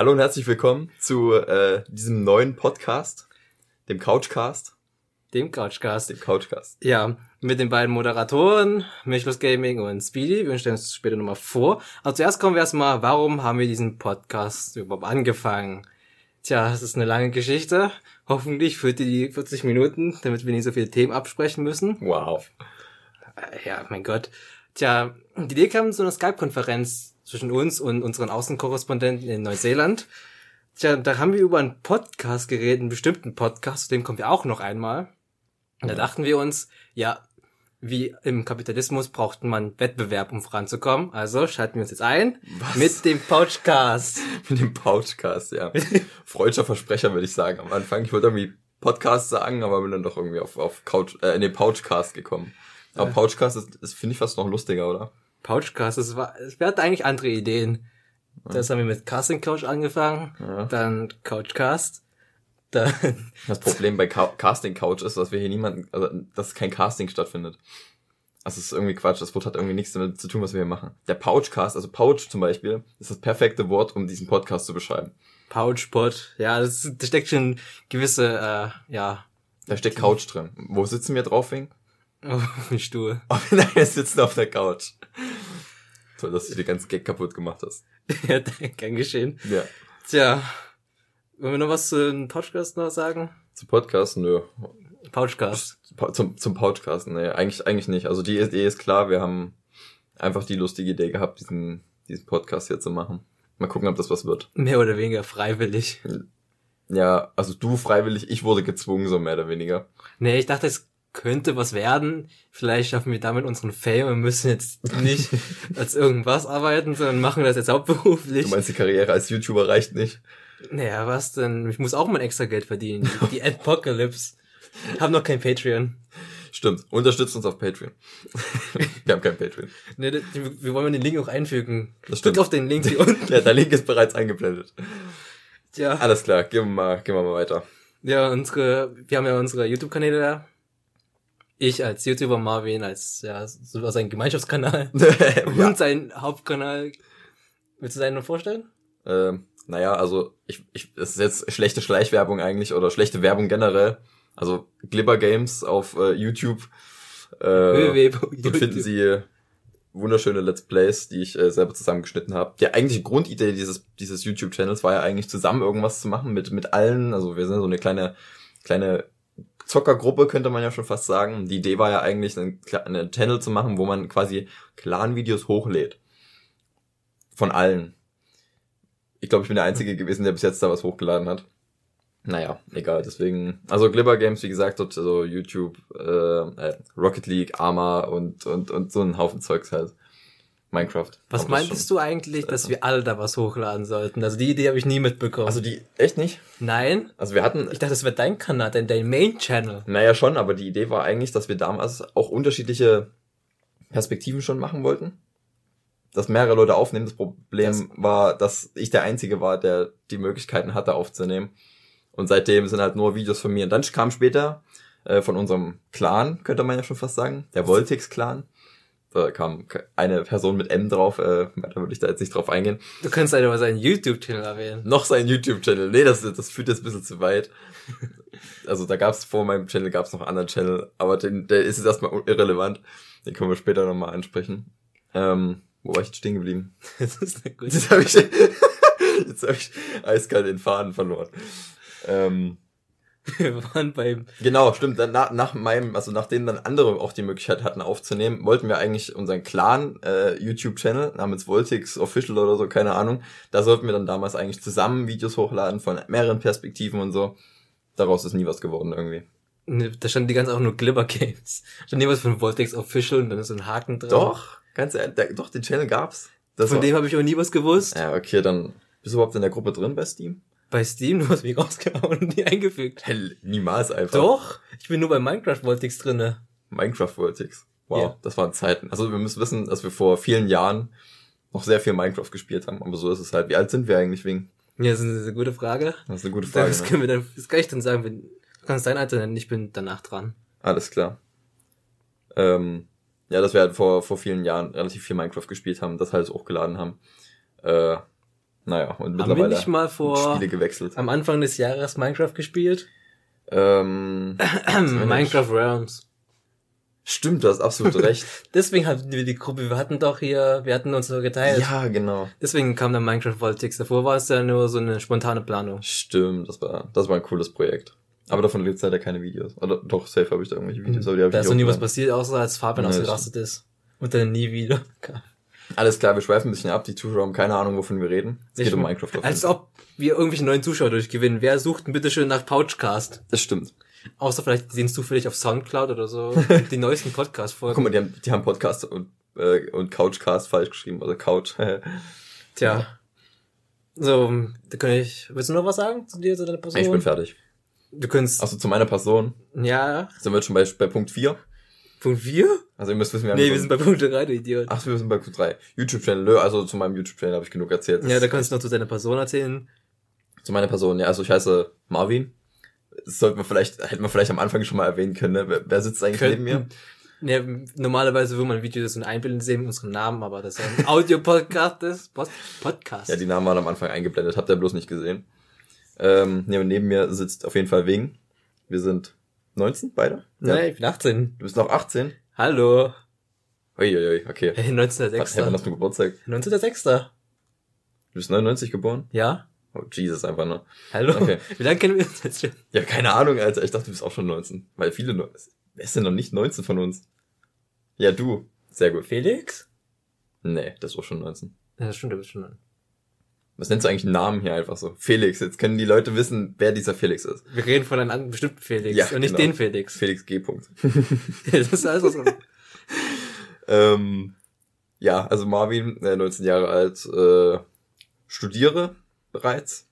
Hallo und herzlich willkommen zu äh, diesem neuen Podcast, dem Couchcast. Dem Couchcast. Dem Couchcast. Ja, mit den beiden Moderatoren, Milchlos Gaming und Speedy. Wir stellen uns später nochmal vor. Aber zuerst kommen wir erstmal, warum haben wir diesen Podcast überhaupt angefangen? Tja, das ist eine lange Geschichte. Hoffentlich führt die 40 Minuten, damit wir nicht so viele Themen absprechen müssen. Wow. Ja, mein Gott. Tja, die Idee kam zu einer Skype-Konferenz zwischen uns und unseren Außenkorrespondenten in Neuseeland. Tja, da haben wir über einen Podcast geredet, einen bestimmten Podcast, zu dem kommen wir auch noch einmal. Und da dachten wir uns, ja, wie im Kapitalismus braucht man Wettbewerb, um voranzukommen. Also schalten wir uns jetzt ein Was? mit dem Pouchcast. Mit dem Pouchcast, ja. Freudscher Versprecher, würde ich sagen. Am Anfang, ich wollte irgendwie Podcast sagen, aber bin dann doch irgendwie auf, auf Couch, äh, in den Pouchcast gekommen. Aber. Pouchcast ist, ist finde ich, fast noch lustiger, oder? Pouchcast, das war, wir hatten eigentlich andere Ideen. Das haben wir mit Casting Couch angefangen, Ja. dann Couchcast, dann Das Problem bei Ca Casting Couch ist, dass wir hier niemanden, also dass kein Casting stattfindet. Also es ist irgendwie Quatsch, das Wort hat irgendwie nichts damit zu tun, was wir hier machen. Der Pouchcast, also Pouch zum Beispiel, ist das perfekte Wort, um diesen Podcast zu beschreiben. Pouchpot. Ja, das, da steckt schon gewisse, äh, ja, Da steht Couch drin. Wo sitzen wir drauf, Wing? Auf dem Stuhl. Oh, nein, wir sitzen auf der Couch. Toll, dass du den ganzen Gag kaputt gemacht hast. ja, gern geschehen. Ja. Tja, wollen wir noch was zu dem Pouchcast noch sagen? Zum Podcast? Nö. Pouchcast. Zum, zum Pouchcast? Nee, eigentlich, eigentlich nicht. Also die Idee ist klar, wir haben einfach die lustige Idee gehabt, diesen, diesen Podcast hier zu machen. Mal gucken, ob das was wird. Mehr oder weniger freiwillig. Ja, also du freiwillig, ich wurde gezwungen, so mehr oder weniger. Nee, ich dachte, es könnte was werden. Vielleicht schaffen wir damit unseren Fame und müssen jetzt nicht als irgendwas arbeiten, sondern machen das jetzt hauptberuflich. Du meinst, die Karriere als YouTuber reicht nicht? Naja, was denn? Ich muss auch mal extra Geld verdienen. Die, Apocalypse. Haben noch kein Patreon. Stimmt. Unterstützt uns auf Patreon. wir haben kein Patreon. Nee, wir wollen den Link auch einfügen. Das stimmt. Drück auf den Link hier unten. Ja, der Link ist bereits eingeblendet. Ja, Alles klar, gehen wir mal, gehen wir mal weiter. ja, unsere, wir haben ja unsere YouTube-Kanäle da. Ich als YouTuber, Marvin als, ja, so sein Gemeinschaftskanal. ja. Und sein Hauptkanal. Willst du seinen noch vorstellen? Ähm, naja, also ich, ich, es ist jetzt schlechte Schleichwerbung eigentlich oder schlechte Werbung generell. Also Glibber Games auf äh, YouTube. Äh, dort finden Sie wunderschöne Let's Plays, die ich äh, selber zusammengeschnitten habe. Die eigentliche Grundidee dieses dieses YouTube-Channels war ja eigentlich zusammen irgendwas zu machen mit mit allen. Also wir sind so eine kleine kleine Zockergruppe könnte man ja schon fast sagen. Die Idee war ja eigentlich einen, Channel zu machen, wo man quasi Clan-Videos hochlädt. Von allen. Ich glaube, ich bin der Einzige gewesen, der bis jetzt da was hochgeladen hat. Naja, egal, deswegen. Also Glibber Games, wie gesagt, dort so YouTube, äh, äh, Rocket League, Arma und, und, und so ein Haufen Zeugs halt. Minecraft. Was meintest du eigentlich, dass wir alle da was hochladen sollten? Also die Idee habe ich nie mitbekommen. Also die, echt nicht? Nein? Also wir hatten, Ich dachte, das wäre dein Kanal, dein, dein Main-Channel. naja schon, aber die Idee war eigentlich, dass wir damals auch unterschiedliche Perspektiven schon machen wollten. Dass mehrere Leute aufnehmen. Das Problem Das- war, dass ich der Einzige war, der die Möglichkeiten hatte aufzunehmen. Und seitdem sind halt nur Videos von mir. Und dann kam später äh, von unserem Clan, könnte man ja schon fast sagen, der Voltix-Clan. Da kam eine Person mit M drauf, äh, da würde ich da jetzt nicht drauf eingehen. Du kannst halt aber seinen YouTube-Channel erwähnen. Noch sein YouTube-Channel. Nee, das, das führt jetzt ein bisschen zu weit. Also da gab's vor meinem Channel gab's noch einen anderen Channel, aber den, der ist jetzt erstmal irrelevant. Den können wir später nochmal ansprechen. Ähm, wo war ich jetzt stehen geblieben? Das ist eine gute Jetzt habe ich, jetzt hab ich eiskalt den Faden verloren. Ähm, Wir waren beim, Genau, stimmt. Dann nach, nach meinem, also nachdem dann andere auch die Möglichkeit hatten aufzunehmen, wollten wir eigentlich unseren Clan äh, YouTube-Channel namens Voltix Official oder so, keine Ahnung. Da sollten wir dann damals eigentlich zusammen Videos hochladen von mehreren Perspektiven und so. Daraus ist nie was geworden irgendwie. ne, da stand die ganze auch nur Glibber Games. Stand nie was von Voltex Official und dann ist so ein Haken dran. Doch, ganz ehrlich, der, doch, den Channel gab's. Das Von war, dem habe ich auch nie was gewusst. ja, okay, dann bist du überhaupt in der Gruppe drin bei Steam? Bei Steam, du hast mich rausgehauen und nie eingefügt. Hell, niemals einfach. Doch, ich bin nur bei Minecraft Voltex drinne. Minecraft Voltix. Wow, Ja. das waren Zeiten. Also wir müssen wissen, dass wir vor vielen Jahren noch sehr viel Minecraft gespielt haben, aber so ist es halt. Wie alt sind wir eigentlich wegen? Ja, das ist eine gute Frage. Das ist eine gute Frage. Das Ne? können wir dann, das kann ich dann sagen, wenn, du kannst dein Alter nennen, ich bin danach dran. Alles klar. Ähm, ja, dass wir halt vor, vor vielen Jahren relativ viel Minecraft gespielt haben, das halt hochgeladen haben. Äh, Naja, und Haben wir mittlerweile nicht mal vor Spiele gewechselt. am Anfang des Jahres Minecraft gespielt? Ähm, Minecraft Realms. stimmt, du hast absolut recht. Deswegen hatten wir die Gruppe, wir hatten doch hier, wir hatten uns so geteilt. ja, genau. Deswegen kam dann Minecraft Politics. Davor war es ja nur so eine spontane Planung. Stimmt, das war, das war ein cooles Projekt. Aber davon gibt's leider keine Videos. Oder doch, safe habe ich da irgendwelche Videos, aber die habe Da ich ist noch nie was passiert, außer als Fabian ausgerastet ist. Und dann nie wieder. Alles klar, wir schweifen ein bisschen ab. Die Zuschauer haben keine Ahnung, wovon wir reden. Es geht um Minecraft. auf Als ob wir irgendwelche neuen Zuschauer durchgewinnen. Wer sucht denn bitte schön nach Pouchcast? Das stimmt. Außer vielleicht sehen zufällig auf Soundcloud oder so die neuesten Guck Podcast-Folgen. mal, die haben, die haben Podcast und, äh, und Couchcast falsch geschrieben. Also Couch. Tja. So, da kann ich. Willst du noch was sagen zu dir, zu deiner Person? ich bin fertig. Du kannst. Also zu meiner Person Ja. sind wir jetzt schon bei, bei Punkt 4. Punkt 4? Also ihr müsst wissen, wir haben Nee, wir sind bei Punkt 3, du Idiot. Ach, wir sind bei Punkt 3. YouTube-Channel, also zu meinem YouTube-Channel habe ich genug erzählt. Das Ja, da kannst du noch zu deiner Person erzählen. Zu meiner Person, ja, also ich heiße Marvin. Das sollte man vielleicht, hätte man vielleicht am Anfang schon mal erwähnen können, ne? Wer, wer sitzt eigentlich neben mir? Ja, normalerweise würde man Videos und Einblenden sehen mit unserem Namen, aber das ist ja ein Audio-Podcast ist. Post Podcast. Ja, die Namen waren am Anfang eingeblendet, habt ihr bloß nicht gesehen. Ähm, und neben mir sitzt auf jeden Fall Wing. Wir sind 19, beide? Nein, ich bin 18. Du bist noch 18? Hallo. Uiuiui, okay. Hey, Was, hey, wann 19.06. hast du Geburtstag? 19.06. Du bist 99 geboren? Ja? Oh, Jesus, einfach nur. Hallo? Okay. Wie lange kennen wir uns jetzt schon? Ja, keine Ahnung, Alter. Ich dachte, du bist auch schon 19. Weil viele, wer ist denn noch nicht 19 von uns? Ja, du. Sehr gut. Felix? Nee, das ist auch schon 19. Ja, das stimmt, du bist schon an. Was nennst du eigentlich einen Namen hier einfach so? Felix. Jetzt können die Leute wissen, wer dieser Felix ist. Wir reden von einem anderen bestimmten Felix Ja, und nicht genau. den Felix. Felix G. Punkt. das ist alles so. ähm, ja, also Marvin, äh, 19 Jahre alt, äh, studiere bereits.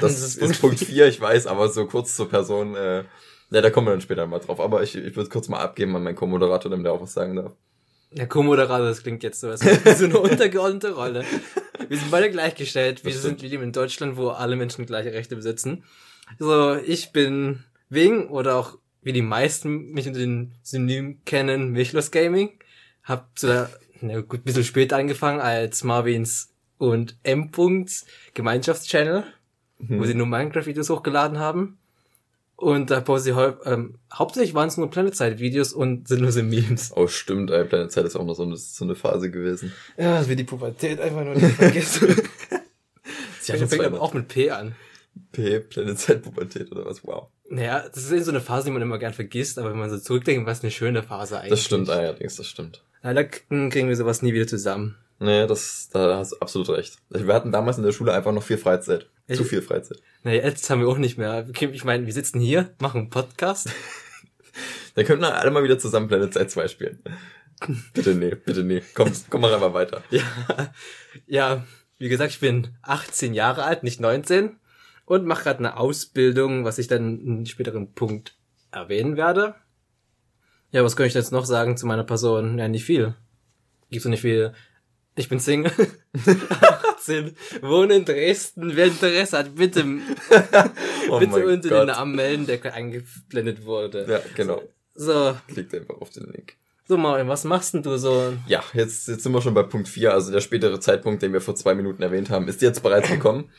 Das, ist, Punkt 4, ich weiß, aber so kurz zur Person, äh, ja, da kommen wir dann später mal drauf. Aber ich, ich würde kurz mal abgeben an meinen Co-Moderator, damit er auch was sagen darf. Der Co-Moderator, das klingt jetzt so, als so eine untergeordnete Rolle. Wir sind beide gleichgestellt. Wir sind, leben in Deutschland, wo alle Menschen gleiche Rechte besitzen. So, ich bin Wing oder auch wie die meisten mich unter den Synonym kennen, Milchlos Gaming. Hab zu der, na gut, ein bisschen später angefangen als Marvins und M. Gemeinschaftschannel, Mhm. wo sie nur Minecraft-Videos hochgeladen haben. Und da poste ich hau ähm, hauptsächlich waren es nur Planet Side-Videos und sinnlose Memes. Oh, stimmt, ey, Planet Zeit ist auch noch so eine, so eine Phase gewesen. Ja, das wird die Pubertät einfach nur nicht vergessen. Sie fängt aber auch mit P an. P, Planet Zeit Pubertät oder was? Wow. Naja, das ist eben so eine Phase, die man immer gern vergisst, aber wenn man so zurückdenkt, was eine schöne Phase eigentlich. Das stimmt allerdings, das stimmt. Leider kriegen wir sowas nie wieder zusammen. Nee, das, da hast du absolut recht. Wir hatten damals in der Schule einfach noch viel Freizeit. Ich- Zu viel Freizeit. Naja, jetzt haben wir auch nicht mehr. Ich meine, wir sitzen hier, machen einen Podcast. Dann könnten wir alle mal wieder zusammen Planet Zeit 2 spielen. bitte nee, bitte nee. Komm, komm mal einfach weiter. Ja, ja, wie gesagt, ich bin 18 Jahre alt, nicht 19 und mache gerade eine Ausbildung, was ich dann in einem späteren Punkt erwähnen werde. Ja, was kann ich jetzt noch sagen zu meiner Person? Ja, nicht viel. Gibt's noch nicht viel. Ich bin Single. 18, wohne in Dresden. Wer Interesse hat, bitte, Oh bitte unter Gott. den Namen melden, der eingeblendet wurde. Ja, genau. So, Klickt einfach auf den Link. so Mario, was machst denn du so? Ja, jetzt, jetzt sind wir schon bei Punkt 4, also der spätere Zeitpunkt, den wir vor zwei Minuten erwähnt haben, ist jetzt bereits gekommen.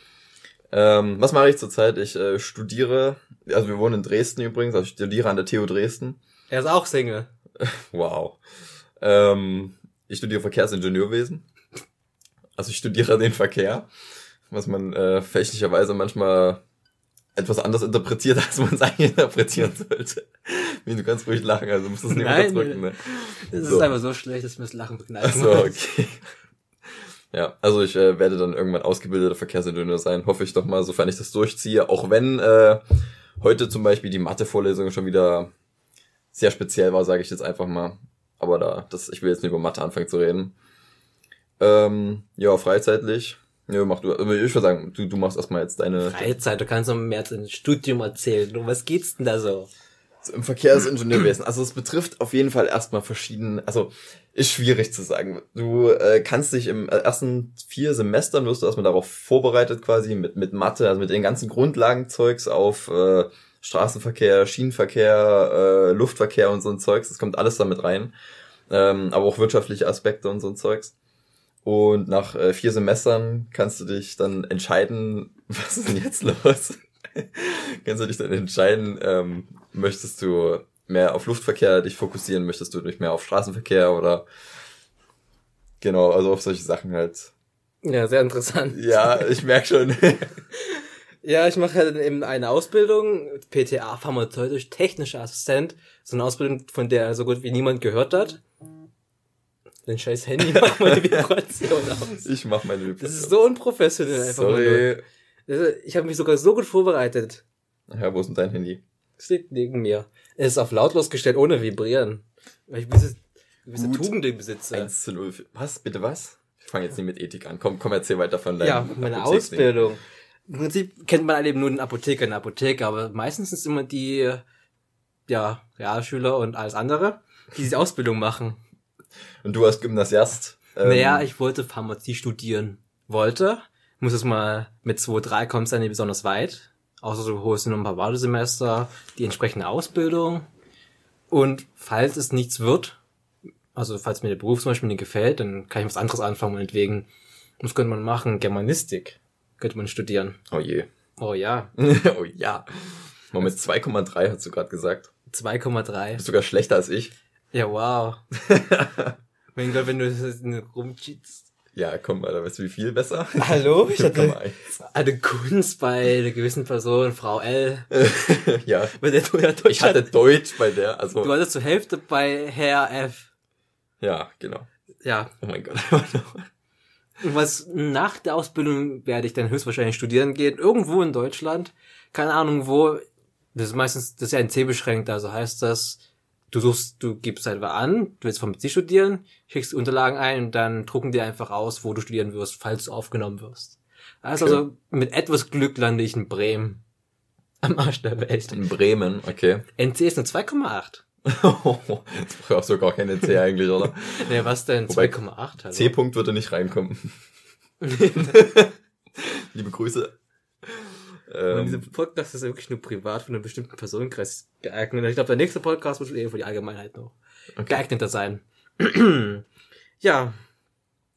Ähm, was mache ich zurzeit? Ich äh, studiere, also wir wohnen in Dresden übrigens, also ich studiere an der TU Dresden. Er ist auch Single. Wow. Ähm, ich studiere Verkehrsingenieurwesen. Also ich studiere den Verkehr, was man äh, fälschlicherweise manchmal etwas anders interpretiert, als man es eigentlich interpretieren sollte. Wie, du kannst ruhig lachen, also musst du es nicht Nein, unterdrücken. Ne? Es So. ist einfach so schlecht, dass mir das Lachen begneiten Ach so, okay. Ja, also ich äh, werde dann irgendwann ausgebildeter Verkehrsingenieur sein, hoffe ich doch mal, sofern ich das durchziehe. Auch wenn äh, heute zum Beispiel die Mathe-Vorlesung schon wieder sehr speziell war, sage ich jetzt einfach mal. Aber da, das, ich will jetzt nicht über Mathe anfangen zu reden. Ähm, ja, freizeitlich. Ja, mach du. aber Ich würde sagen, du, du machst erstmal jetzt deine. Freizeit, du kannst noch mehr dem Studium erzählen. Um was geht's denn da so? Im Verkehrsingenieurwesen. Also es betrifft auf jeden Fall erstmal verschiedene, also ist schwierig zu sagen. Du äh, kannst dich im äh, ersten vier Semestern wirst du erstmal darauf vorbereitet quasi mit mit Mathe, also mit den ganzen Grundlagenzeugs auf äh, Straßenverkehr, Schienenverkehr, äh, Luftverkehr und so ein Zeugs. Das kommt alles damit rein. Ähm, aber auch wirtschaftliche Aspekte und so ein Zeugs. Und nach äh, vier Semestern kannst du dich dann entscheiden, was ist denn jetzt los? kannst du dich dann entscheiden, ähm, möchtest du mehr auf Luftverkehr dich fokussieren, möchtest du dich mehr auf Straßenverkehr oder genau, also auf solche Sachen halt. Ja, sehr interessant. Ja, ich merk schon. Ja, ich mache halt eben eine Ausbildung, PTA, pharmazeutisch technischer Assistent. So eine Ausbildung, von der so gut wie niemand gehört hat. Dein scheiß Handy macht meine Vibration aus. Ich mach meine Das ist so unprofessionell einfach Sorry. nur. Ich habe mich sogar so gut vorbereitet. Ja, wo ist denn dein Handy? Es liegt neben mir. Es ist auf lautlos gestellt, ohne vibrieren. Weil ich gewisse, gewisse. Tugenden besitze. 1 zu 0. Was? Bitte was? Ich fange jetzt nicht mit Ethik an. Komm, komm, erzähl weiter von deinem Ja, meine. Ausbildung. Im Prinzip kennt man halt eben nur den Apotheker in der Apotheke, aber meistens sind es immer die, ja, Realschüler und alles andere, die diese Ausbildung machen. Und du als Gymnasiast? ähm, naja, ich wollte Pharmazie studieren. Wollte. Muss es mal mit 2, 3 kommst du dann nicht besonders weit. Außer du holst noch ein paar Wartesemester, die entsprechende Ausbildung. Und falls es nichts wird, also falls mir der Beruf zum Beispiel nicht gefällt, dann kann ich was anderes anfangen, meinetwegen. Was könnte man machen? Germanistik könnte man studieren. Oh je. Oh ja, oh ja. Mit 2,3 hast du gerade gesagt. 2,3. Bist sogar schlechter als ich. Ja, wow. mein Gott, wenn du das rumcheatst. Ja, komm mal, da weißt du wie viel besser? Hallo? Ich hatte 0,1. eine Kunst bei einer gewissen Person, Frau L. ja. Bei der du ja Ich Deutsch hatte hattest. Deutsch bei der, also. Du hattest zur Hälfte bei Herr F. Ja, genau. Ja. Oh mein Gott. Was nach der Ausbildung werde ich dann höchstwahrscheinlich studieren gehen. Irgendwo in Deutschland. Keine Ahnung wo. Das ist meistens, das ist ja ein C beschränkt, also heißt das, du suchst, du gibst einfach an, du willst Pharmazie studieren, schickst die Unterlagen ein und dann drucken die einfach aus, wo du studieren wirst, falls du aufgenommen wirst. Also, Okay. also mit etwas Glück lande ich in Bremen. Am Arsch der Welt. In Bremen, okay. NC ist nur 2,8. Jetzt brauchst du gar keine C eigentlich, oder? Ne, was denn? Wobei, 2,8? Also. C-Punkt würde nicht reinkommen. Liebe Grüße. Und dieser Ähm, Podcast ist ja wirklich nur privat für einen bestimmten Personenkreis geeignet. Ich glaube, der nächste Podcast wird eher für die Allgemeinheit noch okay. geeigneter sein. ja.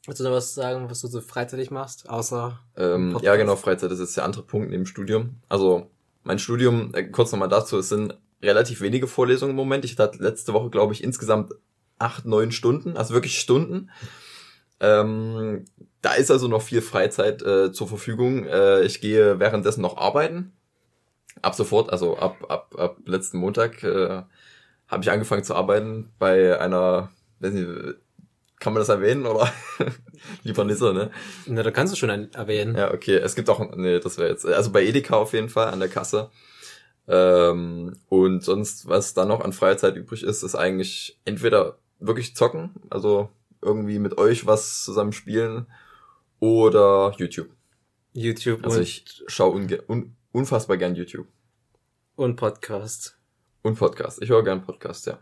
Willst du noch was sagen, was du so freizeitig machst, außer Ähm, Podcast? ja, genau, Freizeit ist jetzt der andere Punkt neben Studium. Also, mein Studium, äh, kurz nochmal dazu, es sind relativ wenige Vorlesungen im Moment. Ich hatte letzte Woche, glaube ich, insgesamt acht, neun Stunden, also wirklich Stunden. Ähm, da ist also noch viel Freizeit äh, zur Verfügung. Äh, ich gehe währenddessen noch arbeiten. Ab sofort, also ab, ab, ab letzten Montag äh, habe ich angefangen zu arbeiten bei einer, weiß nicht, kann man das erwähnen oder? Lieber nicht so, ne? Na, da kannst du schon erwähnen. Ja, okay. Es gibt auch, nee, das wäre jetzt, also bei Edeka auf jeden Fall an der Kasse. Ähm, und sonst, was da noch an Freizeit übrig ist, ist eigentlich entweder wirklich zocken, also irgendwie mit euch was zusammen spielen oder YouTube. YouTube Also und, ich schaue unge- un unfassbar gern YouTube und Podcast. und Podcast. Ich höre gern Podcast, ja.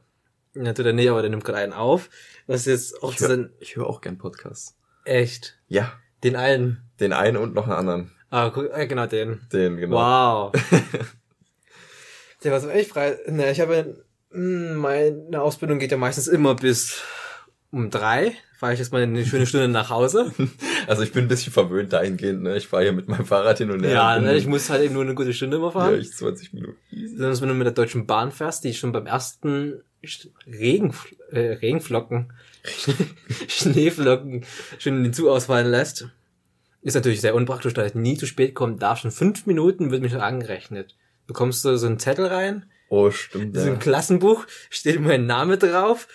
Ja, tut er nicht, aber der nimmt gerade einen auf. Was jetzt auch Ich höre hör auch gern Podcasts. echt. Ja, Den einen. den einen und noch einen anderen. Ah, guck, äh, genau den. Den, genau. Wow. Der war so echt frei. Na, ich habe, mh, meine Ausbildung geht ja meistens immer bis um drei. Fahre ich jetzt mal eine schöne Stunde nach Hause. Also ich bin ein bisschen verwöhnt dahingehend, ne? Ich fahre hier mit meinem Fahrrad hin und her. Ja, ne, ich muss halt eben nur eine gute Stunde immer Ja, fahren. ich 20 Minuten. Besonders wenn du mit der Deutschen Bahn fährst, die schon beim ersten Regen, äh, Regenflocken, Schneeflocken schon den Zug ausfallen lässt. Ist natürlich sehr unpraktisch, da ich nie zu spät kommen darf. Schon fünf Minuten wird mich schon angerechnet. Bekommst du so einen Zettel rein, Oh, stimmt. Ja. ein Klassenbuch, steht mein Name drauf,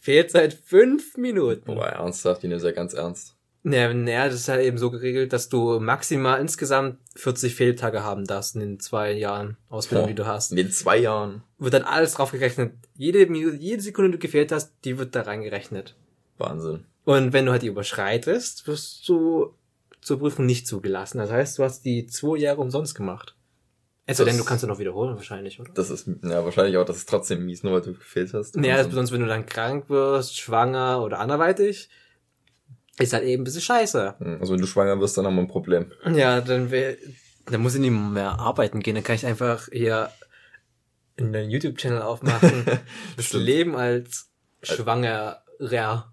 fehlt seit fünf Minuten. Boah, ernsthaft, die nehmen ja ganz ernst. Naja, naja, das ist halt eben so geregelt, dass du maximal insgesamt 40 Fehltage haben darfst in den zwei Jahren Ausbildung, die du hast. In den zwei Jahren. Wird dann alles drauf gerechnet. Jede Minute, jede Sekunde, die du gefehlt hast, die wird da reingerechnet. Wahnsinn. Und wenn du halt die überschreitest, wirst du zur Prüfung nicht zugelassen. Das heißt, du hast die zwei Jahre umsonst gemacht. Es sei denn, du kannst ja noch wiederholen wahrscheinlich, oder? Das ist, ja, wahrscheinlich auch, das ist trotzdem mies, nur weil du gefehlt hast. Naja, das Also, besonders wenn du dann krank wirst, schwanger oder anderweitig, ist halt eben ein bisschen scheiße. also wenn du schwanger wirst, dann haben wir ein Problem. Ja, dann wär, dann muss ich nicht mehr arbeiten gehen. Dann kann ich einfach hier einen YouTube-Channel aufmachen. das. Leben als Schwangerer.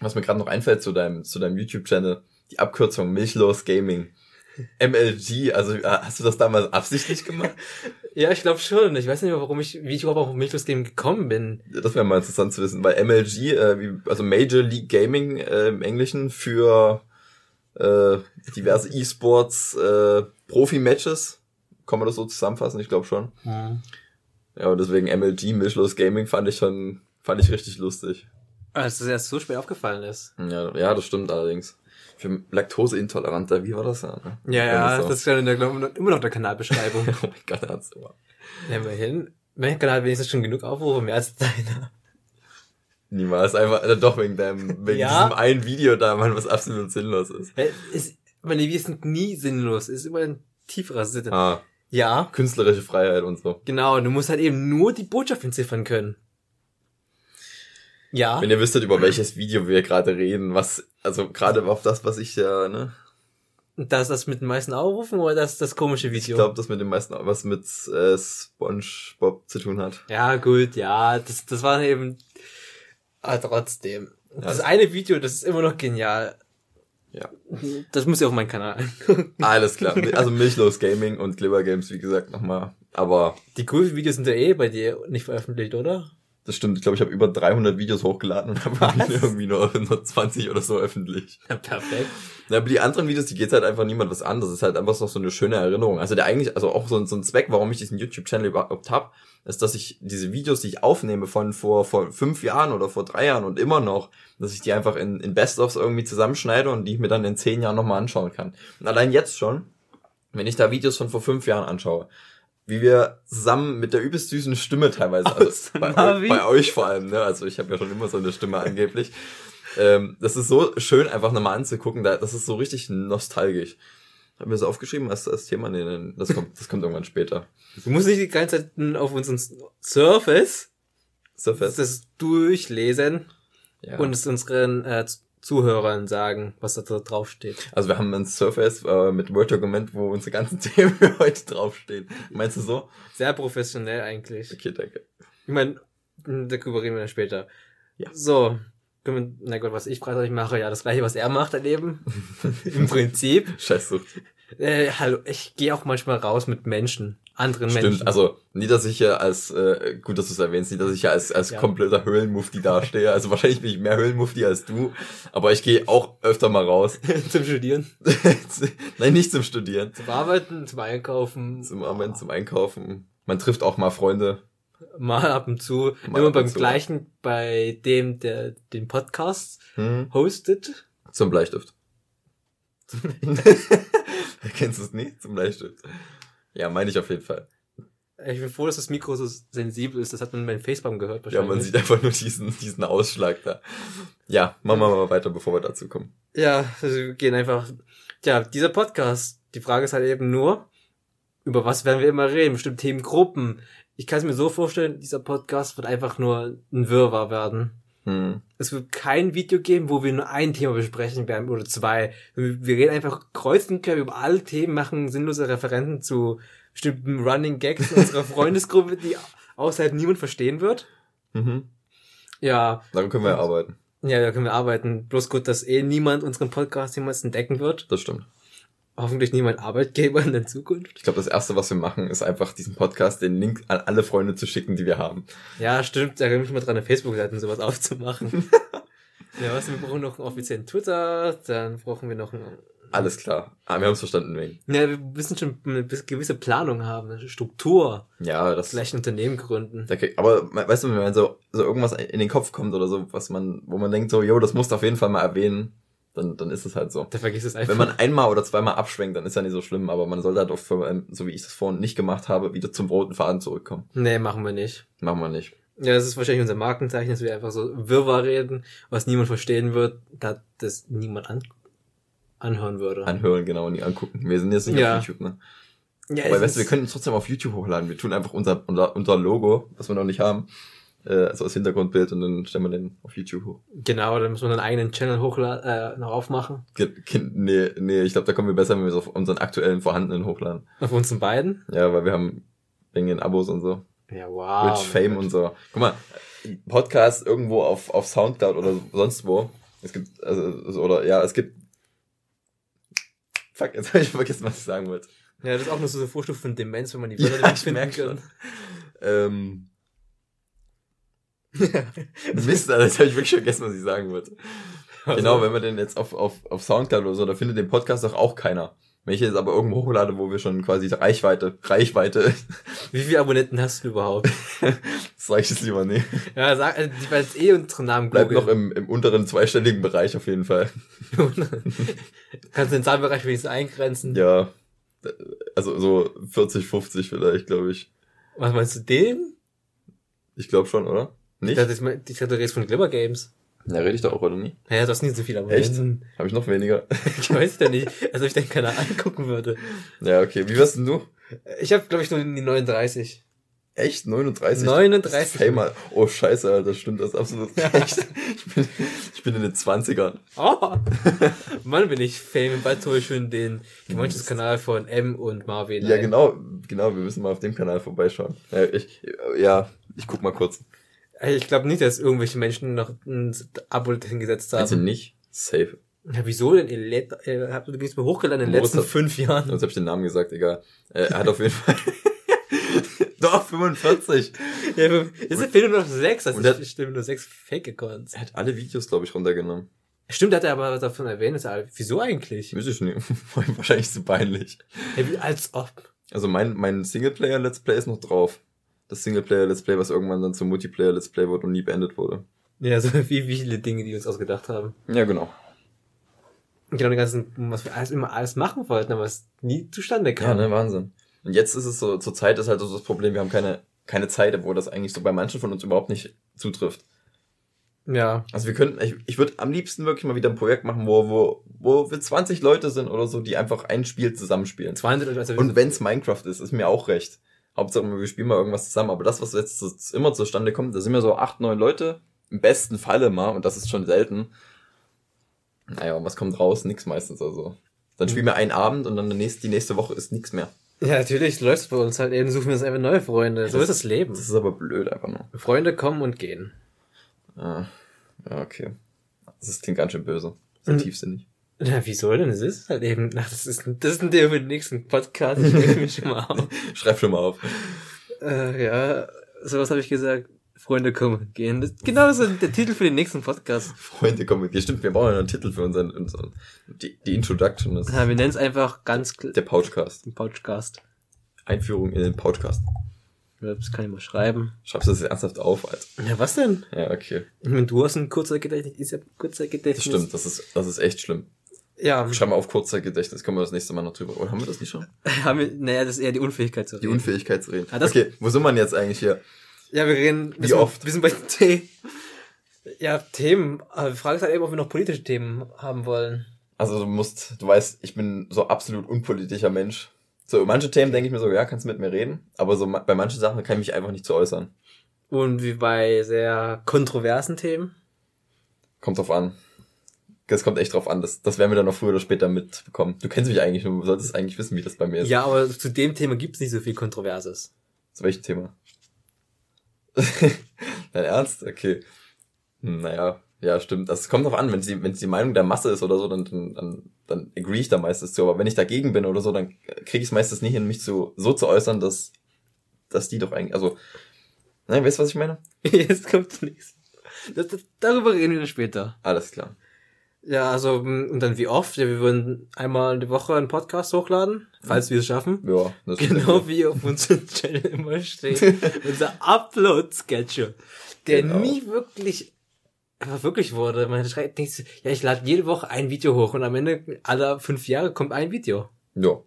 Was mir gerade noch einfällt zu deinem, zu deinem YouTube-Channel, die Abkürzung Milchlos Gaming. MLG, also äh, hast du das damals absichtlich gemacht? Ja, ich glaube schon. Ich weiß nicht mehr, warum ich, wie ich überhaupt auf Milchlos Game gekommen bin. Das wäre mal interessant zu wissen, weil MLG, äh, wie, also Major League Gaming äh, im Englischen für äh, diverse E-Sports äh, Profi-Matches. Kann man das so zusammenfassen? Ich glaube schon. Hm. Ja, und deswegen MLG, Milchlos Gaming, fand ich schon, fand ich richtig lustig. Als das erst so spät aufgefallen ist. Ja, ja, das stimmt allerdings. Für Laktoseintoleranter, wie war das ja? Ne? Ja, ja, Wenn das ist ja in der, glaub, ich, immer noch der Kanalbeschreibung. oh mein Gott, hat's immer. ja, immerhin. Mein Kanal wenigstens schon genug Aufrufe, mehr als deiner. Niemals, einfach, äh, doch wegen deinem, wegen Ja. diesem einen Video da, Mann, was absolut sinnlos ist. Hä, Ist, meine Videos sind nie sinnlos. Ist immer ein tieferer Sinn. Ah, Ja, künstlerische Freiheit und so. genau. Du musst halt eben nur die Botschaft entziffern können. Ja. Wenn ihr wüsstet, über welches Video wir gerade reden, was, also gerade auf das, was ich ja, ne? Das das mit den meisten Aufrufen oder das das komische Video? Ich glaube, das mit dem meisten, was mit äh, SpongeBob zu tun hat. Ja, gut, ja, das, das war eben, aber trotzdem. Das Ja. eine Video, das ist immer noch genial. Ja. Das muss ja auf meinen Kanal. Alles klar. Also Milchlos Gaming und Glibber Games, wie gesagt, nochmal. Aber Die coolen Videos sind ja eh bei dir nicht veröffentlicht, oder? Das stimmt, ich glaube, ich habe über 300 Videos hochgeladen und habe irgendwie nur, nur 20 oder so öffentlich. Ja, perfekt. Ja, aber die anderen Videos, die geht halt einfach niemand was an. Das ist halt einfach noch so eine schöne Erinnerung. Also der eigentlich, also auch so, ein- so ein Zweck, warum ich diesen YouTube-Channel überhaupt hab, ist, dass ich diese Videos, die ich aufnehme von vor, vor fünf Jahren oder vor drei Jahren und immer noch, dass ich die einfach in, in Best-ofs irgendwie zusammenschneide und die ich mir dann in zehn Jahren nochmal anschauen kann. Und allein jetzt schon, wenn ich da Videos von vor fünf Jahren anschaue, wie wir zusammen mit der übelst süßen Stimme teilweise, also bei, bei euch vor allem, ne? Also ich habe ja schon immer so eine Stimme angeblich. Ähm, das ist so schön, einfach nochmal anzugucken. Da, das ist so richtig nostalgisch. Hab mir das aufgeschrieben als, als Thema? Nee, nee, das kommt, das kommt irgendwann später. Du musst nicht die ganze Zeit auf unseren Surface fest. das durchlesen Ja. und es unseren äh, Zuhörern sagen, was da drauf steht. also wir haben ein Surface äh, mit Word-Dokument, wo unsere ganzen Themen für heute draufstehen. Meinst du so? Sehr professionell eigentlich. Okay, danke. Ich meine, darüber reden wir dann später. Ja. So. können wir- Na Gott, was ich freitags mache, ja, das gleiche, was er macht daneben. Im Prinzip. Scheiß Sucht. Äh, hallo, ich gehe auch manchmal raus mit Menschen, anderen Stimmt, Menschen. also nie, dass ich hier als, äh, gut, dass du es erwähnst, nie, dass ich hier als, als Ja. kompletter Höhlenmufti dastehe. Also wahrscheinlich bin ich mehr Höhlenmufti als du, aber ich gehe auch öfter mal raus. zum Studieren, Nein, nicht zum Studieren. zum Arbeiten, zum Einkaufen. Zum Arbeiten, zum Einkaufen. Man trifft auch mal Freunde. Mal ab und zu. Mal immer beim zu. gleichen, bei dem, der den Podcast Hm. hostet. Zum Bleistift. Kennst du es nicht? Zum Bleistift. Ja, meine ich auf jeden Fall. Ich bin froh, dass das Mikro so sensibel ist. Das hat man beim Facebaum gehört Ja, wahrscheinlich. man sieht einfach nur diesen, diesen Ausschlag da. Ja, machen wir mal weiter, bevor wir dazu kommen. Ja, also wir gehen einfach. Tja, dieser Podcast, die Frage ist halt eben nur, über was werden wir immer reden? Bestimmt Themengruppen. Ich kann es mir so vorstellen, dieser Podcast wird einfach nur ein Wirrwarr werden. Hm. Es wird kein Video geben, wo wir nur ein Thema besprechen werden oder zwei. Wir reden einfach kreuz und quer über alle Themen, machen sinnlose Referenten zu bestimmten Running Gags in unserer Freundesgruppe, die außerhalb niemand verstehen wird. Mhm. Ja, Daran können wir ja arbeiten. ja, da können wir arbeiten. Bloß gut, dass eh niemand unseren Podcast jemals entdecken wird. Das stimmt. Hoffentlich niemand Arbeitgeber in der Zukunft. Ich glaube, das erste, was wir machen, ist einfach diesen Podcast, den Link an alle Freunde zu schicken, die wir haben. Ja, stimmt. Da erinnere mich mal dran, eine Facebook-Seite sowas aufzumachen. ja, was? Wir brauchen noch einen offiziellen Twitter, dann brauchen wir noch einen. Alles klar. Ah, wir haben es verstanden, wegen. Ja, wir müssen schon eine gewisse Planung haben, eine Struktur, Ja, das. vielleicht ein Unternehmen gründen. Krieg- Aber weißt du, wenn man so, so irgendwas in den Kopf kommt oder so, was man, wo man denkt so, yo, das musst du auf jeden Fall mal erwähnen, dann, dann ist es halt so. Da vergiss es einfach. Wenn man einmal oder zweimal abschwenkt, dann ist ja nicht so schlimm, aber man sollte halt auch, für, ähm, so wie ich das vorhin nicht gemacht habe, wieder zum roten Faden zurückkommen. nee, machen wir nicht. Machen wir nicht. Ja, das ist wahrscheinlich unser Markenzeichen, dass wir einfach so Wirrwarr reden, was niemand verstehen wird, da das niemand an anhören würde. Anhören, genau, und nie angucken. Wir sind jetzt nicht Ja. auf YouTube, ne? ja, Aber weißt du, wir können es trotzdem auf YouTube hochladen. Wir tun einfach unser, unser, unser Logo, was wir noch nicht haben, äh, also als Hintergrundbild und dann stellen wir den auf YouTube hoch. Genau, dann muss man einen eigenen Channel hochladen, äh, noch aufmachen. Ge- Nee, nee, ich glaube, da kommen wir besser, wenn wir es auf unseren aktuellen vorhandenen hochladen. Auf uns beiden. Ja, weil wir haben wegen den Abos und so. Ja, wow. Rich Fame und so. Guck mal, Podcast irgendwo auf, auf Soundcloud oder sonst wo Es gibt, also, oder, ja, es gibt, fuck, jetzt habe ich vergessen, was ich sagen wollte. Ja, das ist auch nur so eine Vorstufe von Demenz, wenn man die Wörter Ja, nicht ich finden merk kann. Ähm, Mist, Alter, jetzt habe ich wirklich vergessen, was ich sagen wollte. Also, Genau, wenn man den jetzt auf, auf, auf Soundcloud oder so, da findet den Podcast doch auch keiner. Wenn ich jetzt aber irgendwo hochlade, wo wir schon quasi Reichweite, Reichweite, Wie viele Abonnenten hast du überhaupt? sag ich jetzt lieber nee. ja, sag, also, werden jetzt eh unsere Namen Bleibt noch im, im unteren zweistelligen Bereich auf jeden Fall. Kannst du den Zahlbereich wenigstens eingrenzen? Ja, also so 40, 50 vielleicht, glaube ich. Was meinst du, den? Ich glaube schon, oder? Ich Nicht? ich dachte, du redest von Glibber Games. Ja, rede ich da auch, oder nie? Naja, du hast nicht so viele Echt? Abonnenten. Habe ich noch weniger. Ich weiß ja nicht. Also ich den Kanal angucken würde. Ja, okay. Wie wirst denn du? Ich habe, glaube ich, nur die 39. Echt? 39? 39. Hey mal. Oh, scheiße, Alter, stimmt das absolut echt. Ich bin, ich bin in den 20ern. Oh, Mann, bin ich Fame. Bald hole ich schon den Gemeinschaftskanal von M und Marvin. Ja, ein. genau, genau, wir müssen mal auf dem Kanal vorbeischauen. Ja, ich, ja, ich guck mal kurz. Ich glaube nicht, dass irgendwelche Menschen noch ein Abo hingesetzt Also haben. nicht safe. Ja, wieso denn? Ihr habt übrigens mal hochgeladen in den letzten hat- fünf Jahren. Sonst habe ich den Namen gesagt, egal. Äh, Er hat auf jeden Fall. Doch, 45. Ja, es fehlen nur noch sechs, also Und der- es stimmen nur sechs Fake-Accounts. Er hat alle Videos, glaube ich, runtergenommen. Stimmt, hat er aber davon erwähnt, ist er, wieso eigentlich? Weiß ich nicht. Wahrscheinlich zu peinlich. Ja, wie, als ob. Also mein, mein Singleplayer-Let's Play ist noch drauf. Das Singleplayer-Let's Play, was irgendwann dann zum Multiplayer-Let's Play wurde und nie beendet wurde. Ja, so wie, wie viele Dinge, die wir uns ausgedacht haben. Ja, genau. Genau, die ganzen, was wir alles immer alles machen wollten, aber es nie zustande Ja, kam. ne, Wahnsinn. Und jetzt ist es so, zur Zeit ist halt so das Problem, wir haben keine, keine Zeit, obwohl das eigentlich so bei manchen von uns überhaupt nicht zutrifft. Ja. Also wir könnten, ich, ich würde am liebsten wirklich mal wieder ein Projekt machen, wo, wo, wo wir 20 Leute sind oder so, die einfach ein Spiel zusammenspielen. 200 also Und wenn's Minecraft ist, ist mir auch recht. Hauptsache, wir spielen mal irgendwas zusammen. Aber das, was jetzt so- immer zustande kommt, da sind wir so acht, neun Leute. Im besten Falle mal, und das ist schon selten. Naja, und was kommt raus? Nix meistens, also. Dann spielen wir einen Abend und dann die nächste, die nächste Woche ist nix mehr. Ja, natürlich läuft's bei uns halt eben, suchen wir uns einfach neue Freunde. So Das- ist das Leben. Das ist aber blöd einfach nur. Freunde kommen und gehen. Ah, ja, okay. Das klingt ganz schön böse. Sehr Mhm. tiefsinnig. Na, wieso denn? Es ist halt eben, ach, das ist, das ist ein Thema für den nächsten Podcast. Ich nehme mich schon mal auf. Schreib schon mal auf. Äh, ja, sowas habe ich gesagt. Freunde kommen gehen. Das, genau das ist der Titel für den nächsten Podcast. Freunde, komm mit dir. Stimmt, wir brauchen ja einen Titel für unseren, unseren die, die Introduction. Das Ja, wir nennen es einfach ganz der Pouchcast. Podcast. Einführung in den Pouchcast. Das kann ich mal schreiben. Schreibst du das ernsthaft auf, Alter? Ja, was denn? Ja, okay. Du hast ein Kurzzeitgedächtnis. Ist ja Kurzzeitgedächtnis. Das stimmt, das ist, das ist echt schlimm. Ja, Schreib mal auf Kurzzeitgedächtnis, kommen wir das nächste Mal noch drüber. Oder haben wir das nicht schon? haben wir, naja, das ist eher die Unfähigkeit zu Die reden. Unfähigkeit zu reden. Ah, das- okay, wo sind wir denn jetzt eigentlich hier? Ja, wir reden. wir Wie sind, oft? Wir sind bei Themen. Ja, Themen. Aber die Frage ist halt eben, ob wir noch politische Themen haben wollen. Also du musst, du weißt, ich bin so absolut unpolitischer Mensch. So, manche Themen denke ich mir so, ja, kannst du mit mir reden. Aber so bei manchen Sachen kann ich mich einfach nicht zu äußern. Und wie bei sehr kontroversen Themen. Kommt drauf an. Das kommt echt drauf an. Das, das werden wir dann noch früher oder später mitbekommen. Du kennst mich eigentlich, du solltest eigentlich wissen, wie das bei mir ist. Ja, aber zu dem Thema gibt's nicht so viel Kontroverses. Zu welchem Thema? Dein Ernst? Okay. Hm, naja, ja, stimmt. Das kommt drauf an, wenn sie, wenn es die Meinung der Masse ist oder so, dann, dann, dann, dann agree ich da meistens zu. Aber wenn ich dagegen bin oder so, dann kriege ich es meistens nicht hin, mich zu, so zu äußern, dass, dass die doch eigentlich, also, nein, weißt du, was ich meine? Jetzt kommt. Das, das, darüber reden wir dann später. Alles klar. Ja, also, und dann wie oft? Ja, wir würden einmal die Woche einen Podcast hochladen, falls wir es schaffen. Ja, das Genau wie auf unserem Channel immer steht. Unser Upload-Schedule. Der Genau. nie wirklich aber wirklich wurde. Man schreibt nicht so, ja, ich lade jede Woche ein Video hoch und am Ende aller fünf Jahre kommt ein Video. Ja.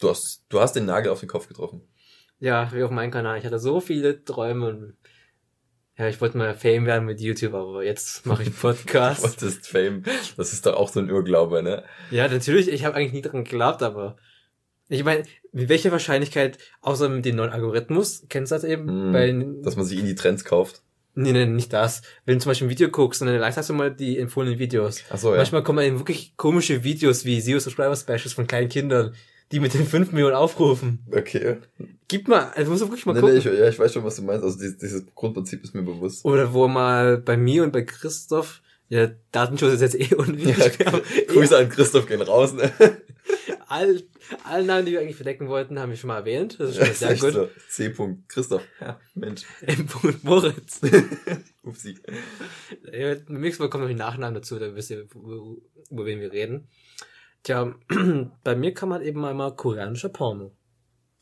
Du hast, du hast den Nagel auf den Kopf getroffen. Ja, wie auf meinem Kanal. Ich hatte so viele Träume und ja, ich wollte mal Fame werden mit YouTube, aber jetzt mache ich Du Podcast. wolltest Fame. Das ist doch auch so ein Irrglaube, ne? ja, natürlich, ich habe eigentlich nie dran geglaubt, aber ich meine, mit welcher Wahrscheinlichkeit, außer mit dem neuen Algorithmus, kennst du das eben? Hm, bei, Dass man sich in die Trends kauft. nee, nee, nicht das. Wenn du zum Beispiel ein Video guckst und dann likest hast du mal die empfohlenen Videos. Ach so, ja. Manchmal kommen eben wirklich komische Videos wie Zero Subscriber Specials von kleinen Kindern, die mit den 5 Millionen aufrufen. Okay. Gib mal, also musst du wirklich mal Nee, gucken. nee, ich, ja, ich weiß schon, was du meinst. Also dieses, dieses Grundprinzip ist mir bewusst. Oder wo mal bei mir und bei Christoph Ja, Datenschutz ist jetzt eh unwichtig. Ja, Grüße an Christoph gehen raus, ne? All, alle Namen, die wir eigentlich verdecken wollten, haben wir schon mal erwähnt. Das ist schon mal sehr gut. so. C. Christoph. Ja, Mensch. M. Moritz. Upsi. Ja, Beim nächsten Mal kommen noch die Nachnamen dazu, dann wisst ihr, über wen wir reden. Tja, bei mir kann man eben einmal koreanischer Porno.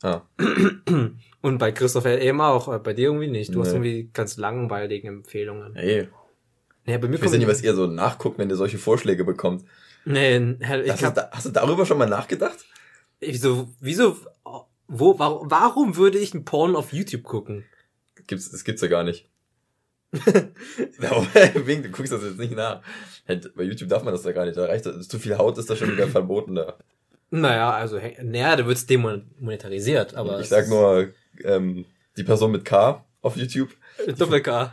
Ah, Und bei Christopher eben auch, äh, bei dir irgendwie nicht. Du hast Nee. irgendwie ganz langweilige Empfehlungen. ey. Nee, bei mir Ich weiß ja nicht, was ihr so nachguckt, wenn ihr solche Vorschläge bekommt. Nee, Herr, ich Hast, du, hab, da, hast du darüber schon mal nachgedacht? wieso, wieso, wo, warum, warum würde ich ein Porn auf YouTube gucken? Gibt's, das gibt's ja gar nicht. Wink, du guckst das jetzt nicht nach. Bei YouTube darf man das ja gar nicht. Da reicht das, zu viel Haut ist da schon wieder verboten da. Naja, also, naja, da wird's demonetarisiert, aber. ich sag nur, ähm, die Person mit K auf YouTube, Doppel K.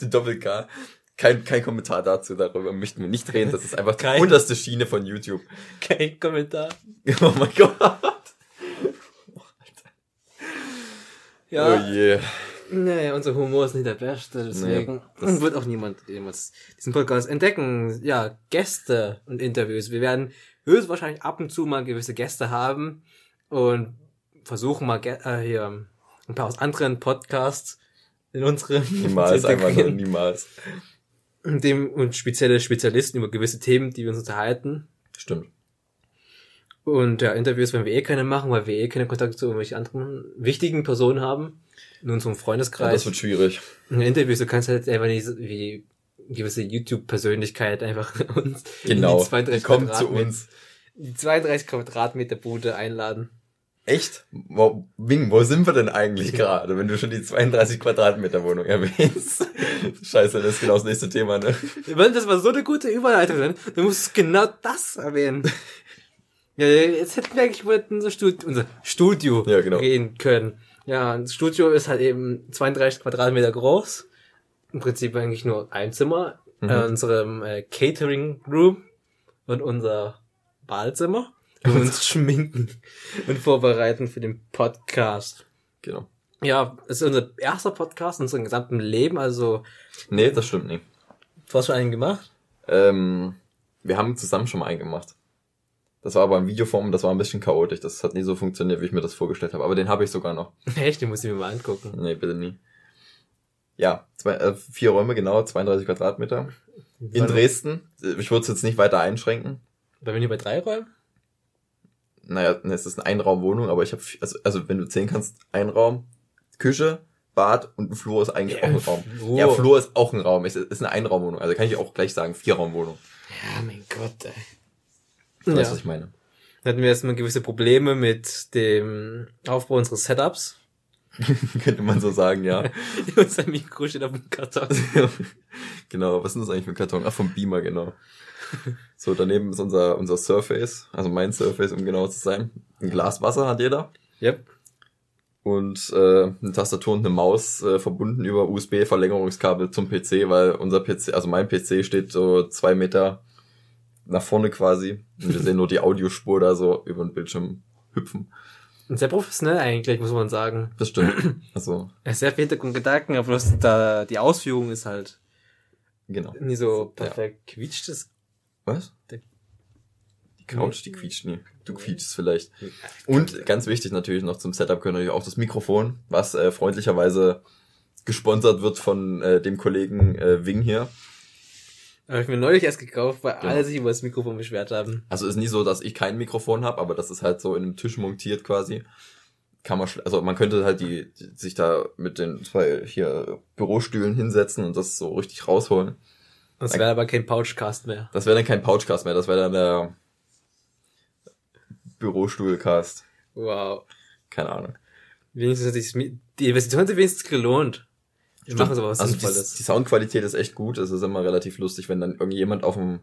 die Doppel K. Kein, kein Kommentar dazu, darüber möchten wir nicht reden. Das ist einfach die Kein- unterste Schiene von YouTube. Kein Kommentar. Oh mein Gott. Ja. Oh je. Nee, unser Humor ist nicht der beste, deswegen das- wird auch niemand jemals diesen Podcast entdecken. Ja, Gäste und Interviews. Wir werden höchstwahrscheinlich ab und zu mal gewisse Gäste haben und versuchen mal äh, hier ein paar aus anderen Podcasts in unsere Niemals, einfach nur niemals. dem und spezielle Spezialisten über gewisse Themen, die wir uns unterhalten. Stimmt. Und ja, Interviews werden wir eh keine machen, weil wir eh keine Kontakte zu irgendwelchen anderen wichtigen Personen haben in unserem Ja, Freundeskreis. das wird schwierig. In Interviews, du kannst halt einfach nicht wie gewisse YouTube-Persönlichkeit einfach uns Genau. in die 32 Kommt zu uns. die 32 Quadratmeter Bude einladen. Echt? Wo, Wing, wo sind wir denn eigentlich gerade, wenn du schon die 32 Quadratmeter Wohnung erwähnst? Scheiße, das ist genau das nächste Thema, ne? Wenn das war so eine gute Überleitung, dann, dann musst du genau das erwähnen. Ja, jetzt hätten wir eigentlich über unser Studio, unser Studio Ja, genau. reden können. Ja, das Studio ist halt eben 32 Quadratmeter groß. Im Prinzip eigentlich nur ein Zimmer. Mhm. Äh, unserem äh, Catering Room und unser Badezimmer. Und uns schminken und vorbereiten für den Podcast. Genau. Ja, es ist unser erster Podcast in unserem gesamten Leben, also Nee, das stimmt nicht. du hast schon einen gemacht? Ähm, wir haben zusammen schon mal einen gemacht. Das war aber in Videoform, das war ein bisschen chaotisch. Das hat nie so funktioniert, wie ich mir das vorgestellt habe. Aber den habe ich sogar noch. Echt, den muss ich mir mal angucken. Nee, bitte nie. Ja, zwei, äh, vier Räume, genau, 32 Quadratmeter. In Dresden. Ich würde es jetzt nicht weiter einschränken. Bei mir bei drei Räumen? Naja, ne, es ist eine Einraumwohnung, aber ich habe, also, also wenn du zählen kannst, ein Raum, Küche, Bad und ein Flur ist eigentlich Ja, auch ein Raum. Flur. Ja, Flur ist auch ein Raum. Es ist eine Einraumwohnung. Also kann ich auch gleich sagen, Vierraumwohnung. Ja, mein Gott, ey. Weißt du, Ja. was ich meine? Dann hatten wir erstmal gewisse Probleme mit dem Aufbau unseres Setups. Könnte man so sagen, ja. Unser Mikro steht auf dem Karton. genau, was ist das eigentlich für ein Karton? Ach, vom Beamer, genau. So, daneben ist unser, unser Surface, also mein Surface, um genau zu sein. Ein Glas Wasser hat jeder. Yep. Und äh, eine Tastatur und eine Maus äh, verbunden über USB-Verlängerungskabel zum PC, weil unser PC, also mein PC steht so zwei Meter nach vorne quasi. Und wir sehen nur die Audiospur da so über den Bildschirm hüpfen. Und Sehr professionell eigentlich, muss man sagen. Das stimmt. Also, Er ist sehr viel Hintergrundgedanken, aber bloß da, die Ausführung ist halt genau. nie so perfekt quietscht es. Was? Der- Die Couch, die quietscht nie. Du quietschst vielleicht. Und ganz wichtig natürlich noch zum Setup gehört natürlich auch das Mikrofon, was äh, freundlicherweise gesponsert wird von äh, dem Kollegen äh, Wing hier. Habe ich mir neulich erst gekauft, weil Genau. alle sich über das Mikrofon beschwert haben. Also ist nie so, dass ich kein Mikrofon habe, aber das ist halt so in einem Tisch montiert quasi. Kann man, also man könnte halt die, die sich da mit den zwei hier Bürostühlen hinsetzen und das so richtig rausholen. Das wäre aber kein Pouchcast mehr. Das wäre dann kein Pouchcast mehr, das wäre dann der Bürostuhlcast. Wow. Keine Ahnung. Wenigstens hat sich die Investition hat sich wenigstens gelohnt. Wir machen sowas also die, die Soundqualität ist echt gut. Es ist immer relativ lustig, wenn dann irgendjemand auf dem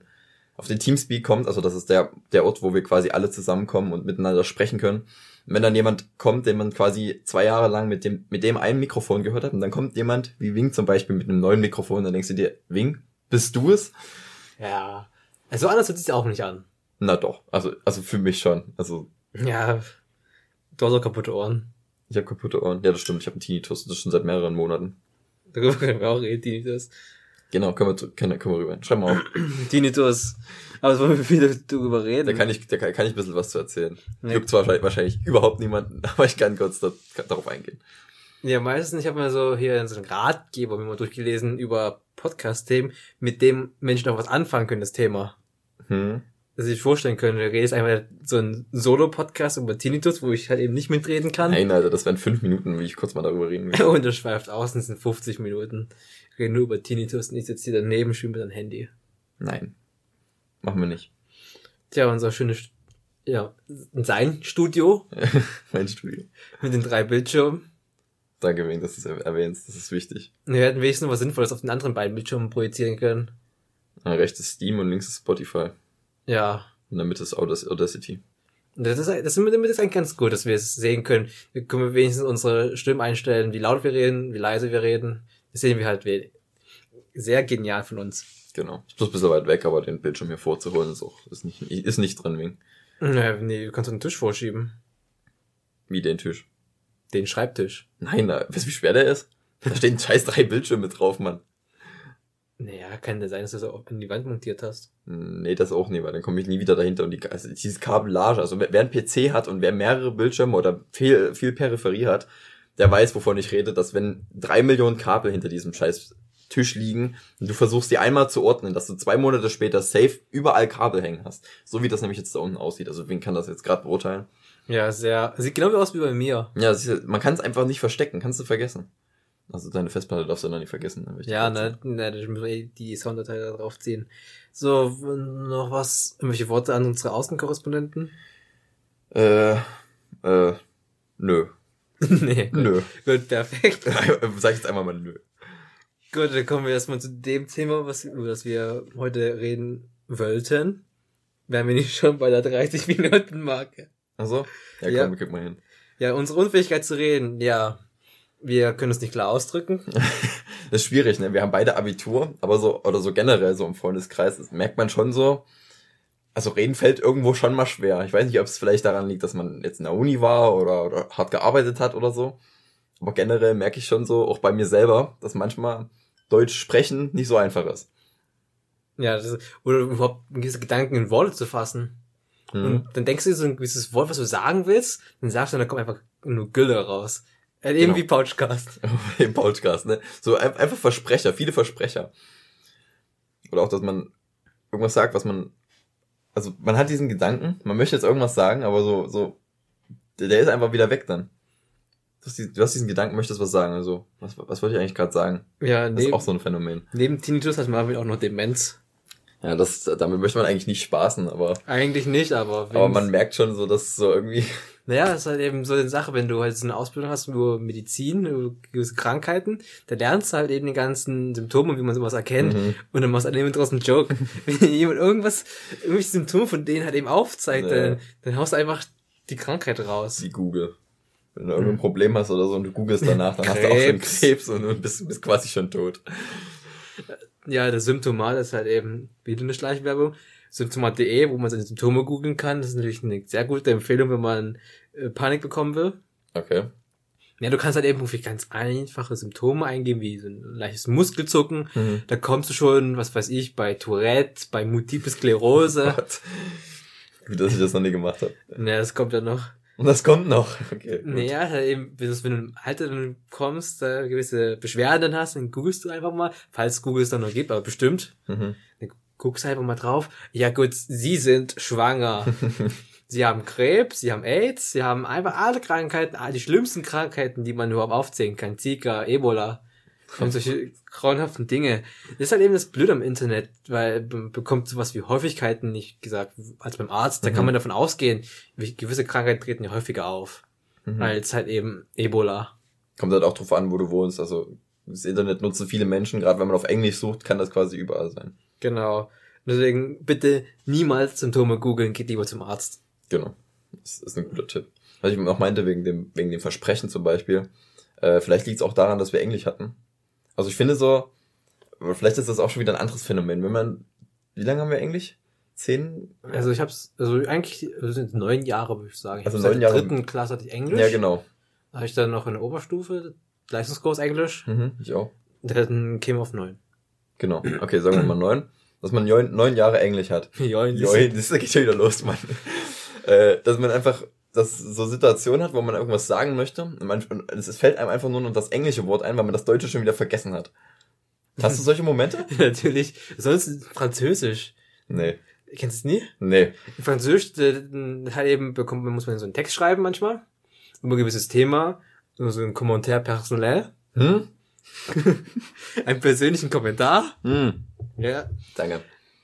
auf den Teamspeak kommt. Also das ist der der Ort, wo wir quasi alle zusammenkommen und miteinander sprechen können. Und wenn dann jemand kommt, den man quasi zwei Jahre lang mit dem mit dem einen Mikrofon gehört hat, und dann kommt jemand wie Wing zum Beispiel mit einem neuen Mikrofon, dann denkst du dir, Wing, bist du es? Ja. Also anders hört sich auch nicht an. Na doch. Also also für mich schon. Also Ja. Du hast auch kaputte Ohren. ich habe kaputte Ohren. Ja, das stimmt. Ich habe einen Tinnitus. Das schon seit mehreren Monaten. Darüber können wir auch reden, das. Genau, können wir, können, können wir rüber. Schreib mal auf. Tinnitus. Aber es wollen wir wieder darüber reden. Da kann ich, da kann, kann ich ein bisschen was zu erzählen. Nee. Gibt zwar wahrscheinlich, wahrscheinlich überhaupt niemanden, aber ich kann kurz da, darauf eingehen. Ja, meistens, ich habe mal so hier so einen Ratgeber mir mal durchgelesen über Podcast-Themen, mit dem Menschen auch was anfangen können, das Thema. Hm. Dass ich sich vorstellen können, du redest einfach so ein Solo-Podcast über Tinnitus, wo ich halt eben nicht mitreden kann. Nein, Alter, das wären fünf Minuten, wie ich kurz mal darüber reden will. Und das schweift aus, und es sind 50 Minuten. Ich rede nur über Tinnitus und ich sitze hier daneben, schwimme mit einem Handy. Nein. Machen wir nicht. Tja, unser schönes, ja, sein Studio mein Studio. mit den drei Bildschirmen. Danke, wegen, dass du es erwähnst. Das ist wichtig. Wir hätten wenigstens noch was Sinnvolles auf den anderen beiden Bildschirmen projizieren können. Ah, Rechts ist Steam und links ist Spotify. Ja. In der Mitte ist Audac- Audacity. Und Das ist, das ist, ist eigentlich ganz gut, dass wir es sehen können. Wir können wenigstens unsere Stimmen einstellen, wie laut wir reden, wie leise wir reden. Das sehen wir halt sehr genial von uns. Genau. Ich muss ein bisschen weit weg, aber den Bildschirm hier vorzuholen ist auch, ist nicht, ist nicht drin wegen. Naja, nee, du kannst den Tisch vorschieben. Wie den Tisch. Den Schreibtisch. Nein, da, weißt du, wie schwer der ist? Da stehen scheiß drei Bildschirme drauf, Mann. Naja, kann ja sein, dass du so an die Wand montiert hast. Nee, das auch nie, weil dann komme ich nie wieder dahinter und die, also dieses Kabellage, also wer einen PC hat und wer mehrere Bildschirme oder viel, viel Peripherie hat, der weiß, wovon ich rede, dass wenn drei Millionen Kabel hinter diesem scheiß Tisch liegen und du versuchst die einmal zu ordnen, dass du zwei Monate später safe überall Kabel hängen hast. So wie das nämlich jetzt da unten aussieht. Also wen kann das jetzt gerade beurteilen? Ja, sehr. Sieht genau wie aus wie bei mir. Ja, ist, man kann es einfach nicht verstecken, kannst du vergessen. Also deine Festplatte darfst du dann nicht vergessen. Ja, ne, ne, da müssen wir eh die Sounddatei da drauf ziehen. So, noch was, irgendwelche Worte an unsere Außenkorrespondenten? Äh, äh, nö. nee. Nö. Gut, perfekt. Sag ich jetzt einmal mal nö. Gut, dann kommen wir erstmal zu dem Thema, was, über das wir heute reden wollten. Wären wir nicht schon bei der 30-Minuten-Marke. Achso? Ja, komm, Ja. wir gucken mal hin. Ja, unsere Unfähigkeit zu reden, ja. Wir können es nicht klar ausdrücken. Das ist schwierig, ne? Wir haben beide Abitur, aber so, oder so generell so im Freundeskreis, das merkt man schon so, also reden fällt irgendwo schon mal schwer. Ich weiß nicht, ob es vielleicht daran liegt, dass man jetzt in der Uni war oder, oder hart gearbeitet hat oder so. Aber generell merke ich schon so, auch bei mir selber, dass manchmal Deutsch sprechen nicht so einfach ist. Ja, das ist, oder überhaupt gewisse Gedanken in Worte zu fassen. Mhm. Und dann denkst du dir so ein gewisses Wort, was du sagen willst, dann sagst du, dann kommt einfach nur Gülle raus. Äh, Eben Genau. wie Pouchcast. Im Podcast, ne? So ein- einfach Versprecher, viele Versprecher. Oder auch, dass man irgendwas sagt, was man, also man hat diesen Gedanken, man möchte jetzt irgendwas sagen, aber so, so, der, ist einfach wieder weg dann. Du hast, die, du hast diesen Gedanken, möchtest was sagen, also, was, was wollte ich eigentlich gerade sagen? Ja, Das ist neben, auch so ein Phänomen. neben Tinnitus hat man auch noch Demenz. Ja, das, damit möchte man eigentlich nicht spaßen, aber, Eigentlich nicht, aber aber man merkt schon so, dass so irgendwie, Naja, das ist halt eben so eine Sache, wenn du halt so eine Ausbildung hast über Medizin, über gewisse Krankheiten, da lernst du halt eben die ganzen Symptome, wie man sowas erkennt, Mhm. und dann machst du halt eben draus einen Joke. wenn jemand irgendwas, irgendwelche Symptome von denen halt eben aufzeigt, Ja. dann, dann haust du einfach die Krankheit raus. wie Google. Wenn du irgendein Problem hast oder so und du googelst danach, dann hast du auch schon Krebs. Krebs und, und bist, bist quasi schon tot. Ja, das Symptomat ist halt eben wieder eine Schleichwerbung. Symptomat.de, wo man seine Symptome googeln kann. Das ist natürlich eine sehr gute Empfehlung, wenn man äh, Panik bekommen will. Okay. Ja, du kannst halt eben irgendwie ganz einfache Symptome eingeben, wie so ein leichtes Muskelzucken. Mhm. Da kommst du schon, was weiß ich, bei Tourette, bei Multiple Sklerose. Gut, dass ich das noch nie gemacht habe. naja, das kommt ja noch. Und das kommt noch. Okay. Naja, halt eben, wenn du du im Alter dann kommst, da gewisse Beschwerden hast, dann googelst du einfach mal, falls Google es dann noch gibt, aber bestimmt. Mhm. Dann guckst einfach mal drauf. Ja gut, sie sind schwanger. sie haben Krebs, sie haben AIDS, sie haben einfach alle Krankheiten, all die schlimmsten Krankheiten, die man überhaupt aufzählen kann. Zika, Ebola. Und solche grauenhaften Dinge. Das ist halt eben das Blöde am Internet, weil man bekommt sowas wie Häufigkeiten nicht gesagt als beim Arzt. Da kann Mhm. man davon ausgehen, gewisse Krankheiten treten ja häufiger auf. Mhm. Als halt eben Ebola. Kommt halt auch drauf an, wo du wohnst. Also das Internet nutzen viele Menschen, gerade wenn man auf Englisch sucht, kann das quasi überall sein. Genau. Deswegen bitte niemals Symptome googeln, geht lieber zum Arzt. Genau. Das ist ein guter Tipp. Was ich auch meinte, wegen dem, wegen dem Versprechen zum Beispiel, äh, vielleicht liegt es auch daran, dass wir Englisch hatten. Also ich finde so, vielleicht ist das auch schon wieder ein anderes Phänomen. Wenn man, wie lange haben wir Englisch? Zehn? Also ich hab's, also eigentlich also sind neun Jahre, würde ich sagen. Ich Also hab seit neun der Jahre- dritten Klasse hatte ich Englisch. Ja, genau. Da habe ich dann noch in der Oberstufe Leistungskurs Englisch. Mhm, ich auch. Und dann käme auf neun. Genau. Okay, sagen wir mal neun. Dass man neun, neun Jahre Englisch hat. Join, Join, das geht schon wieder los, Mann. äh, dass man einfach dass so Situationen hat, wo man irgendwas sagen möchte und, man, und es fällt einem einfach nur noch das englische Wort ein, weil man das Deutsche schon wieder vergessen hat. Hast du solche Momente? Natürlich. Sonst Französisch. Nee. Kennst du es nie? Nee. In Französisch halt eben bekommt man, muss man so einen Text schreiben manchmal. Über ein gewisses Thema. So ein Kommentar personnel. Hm? Einen persönlichen Kommentar. Hm. Ja. Danke.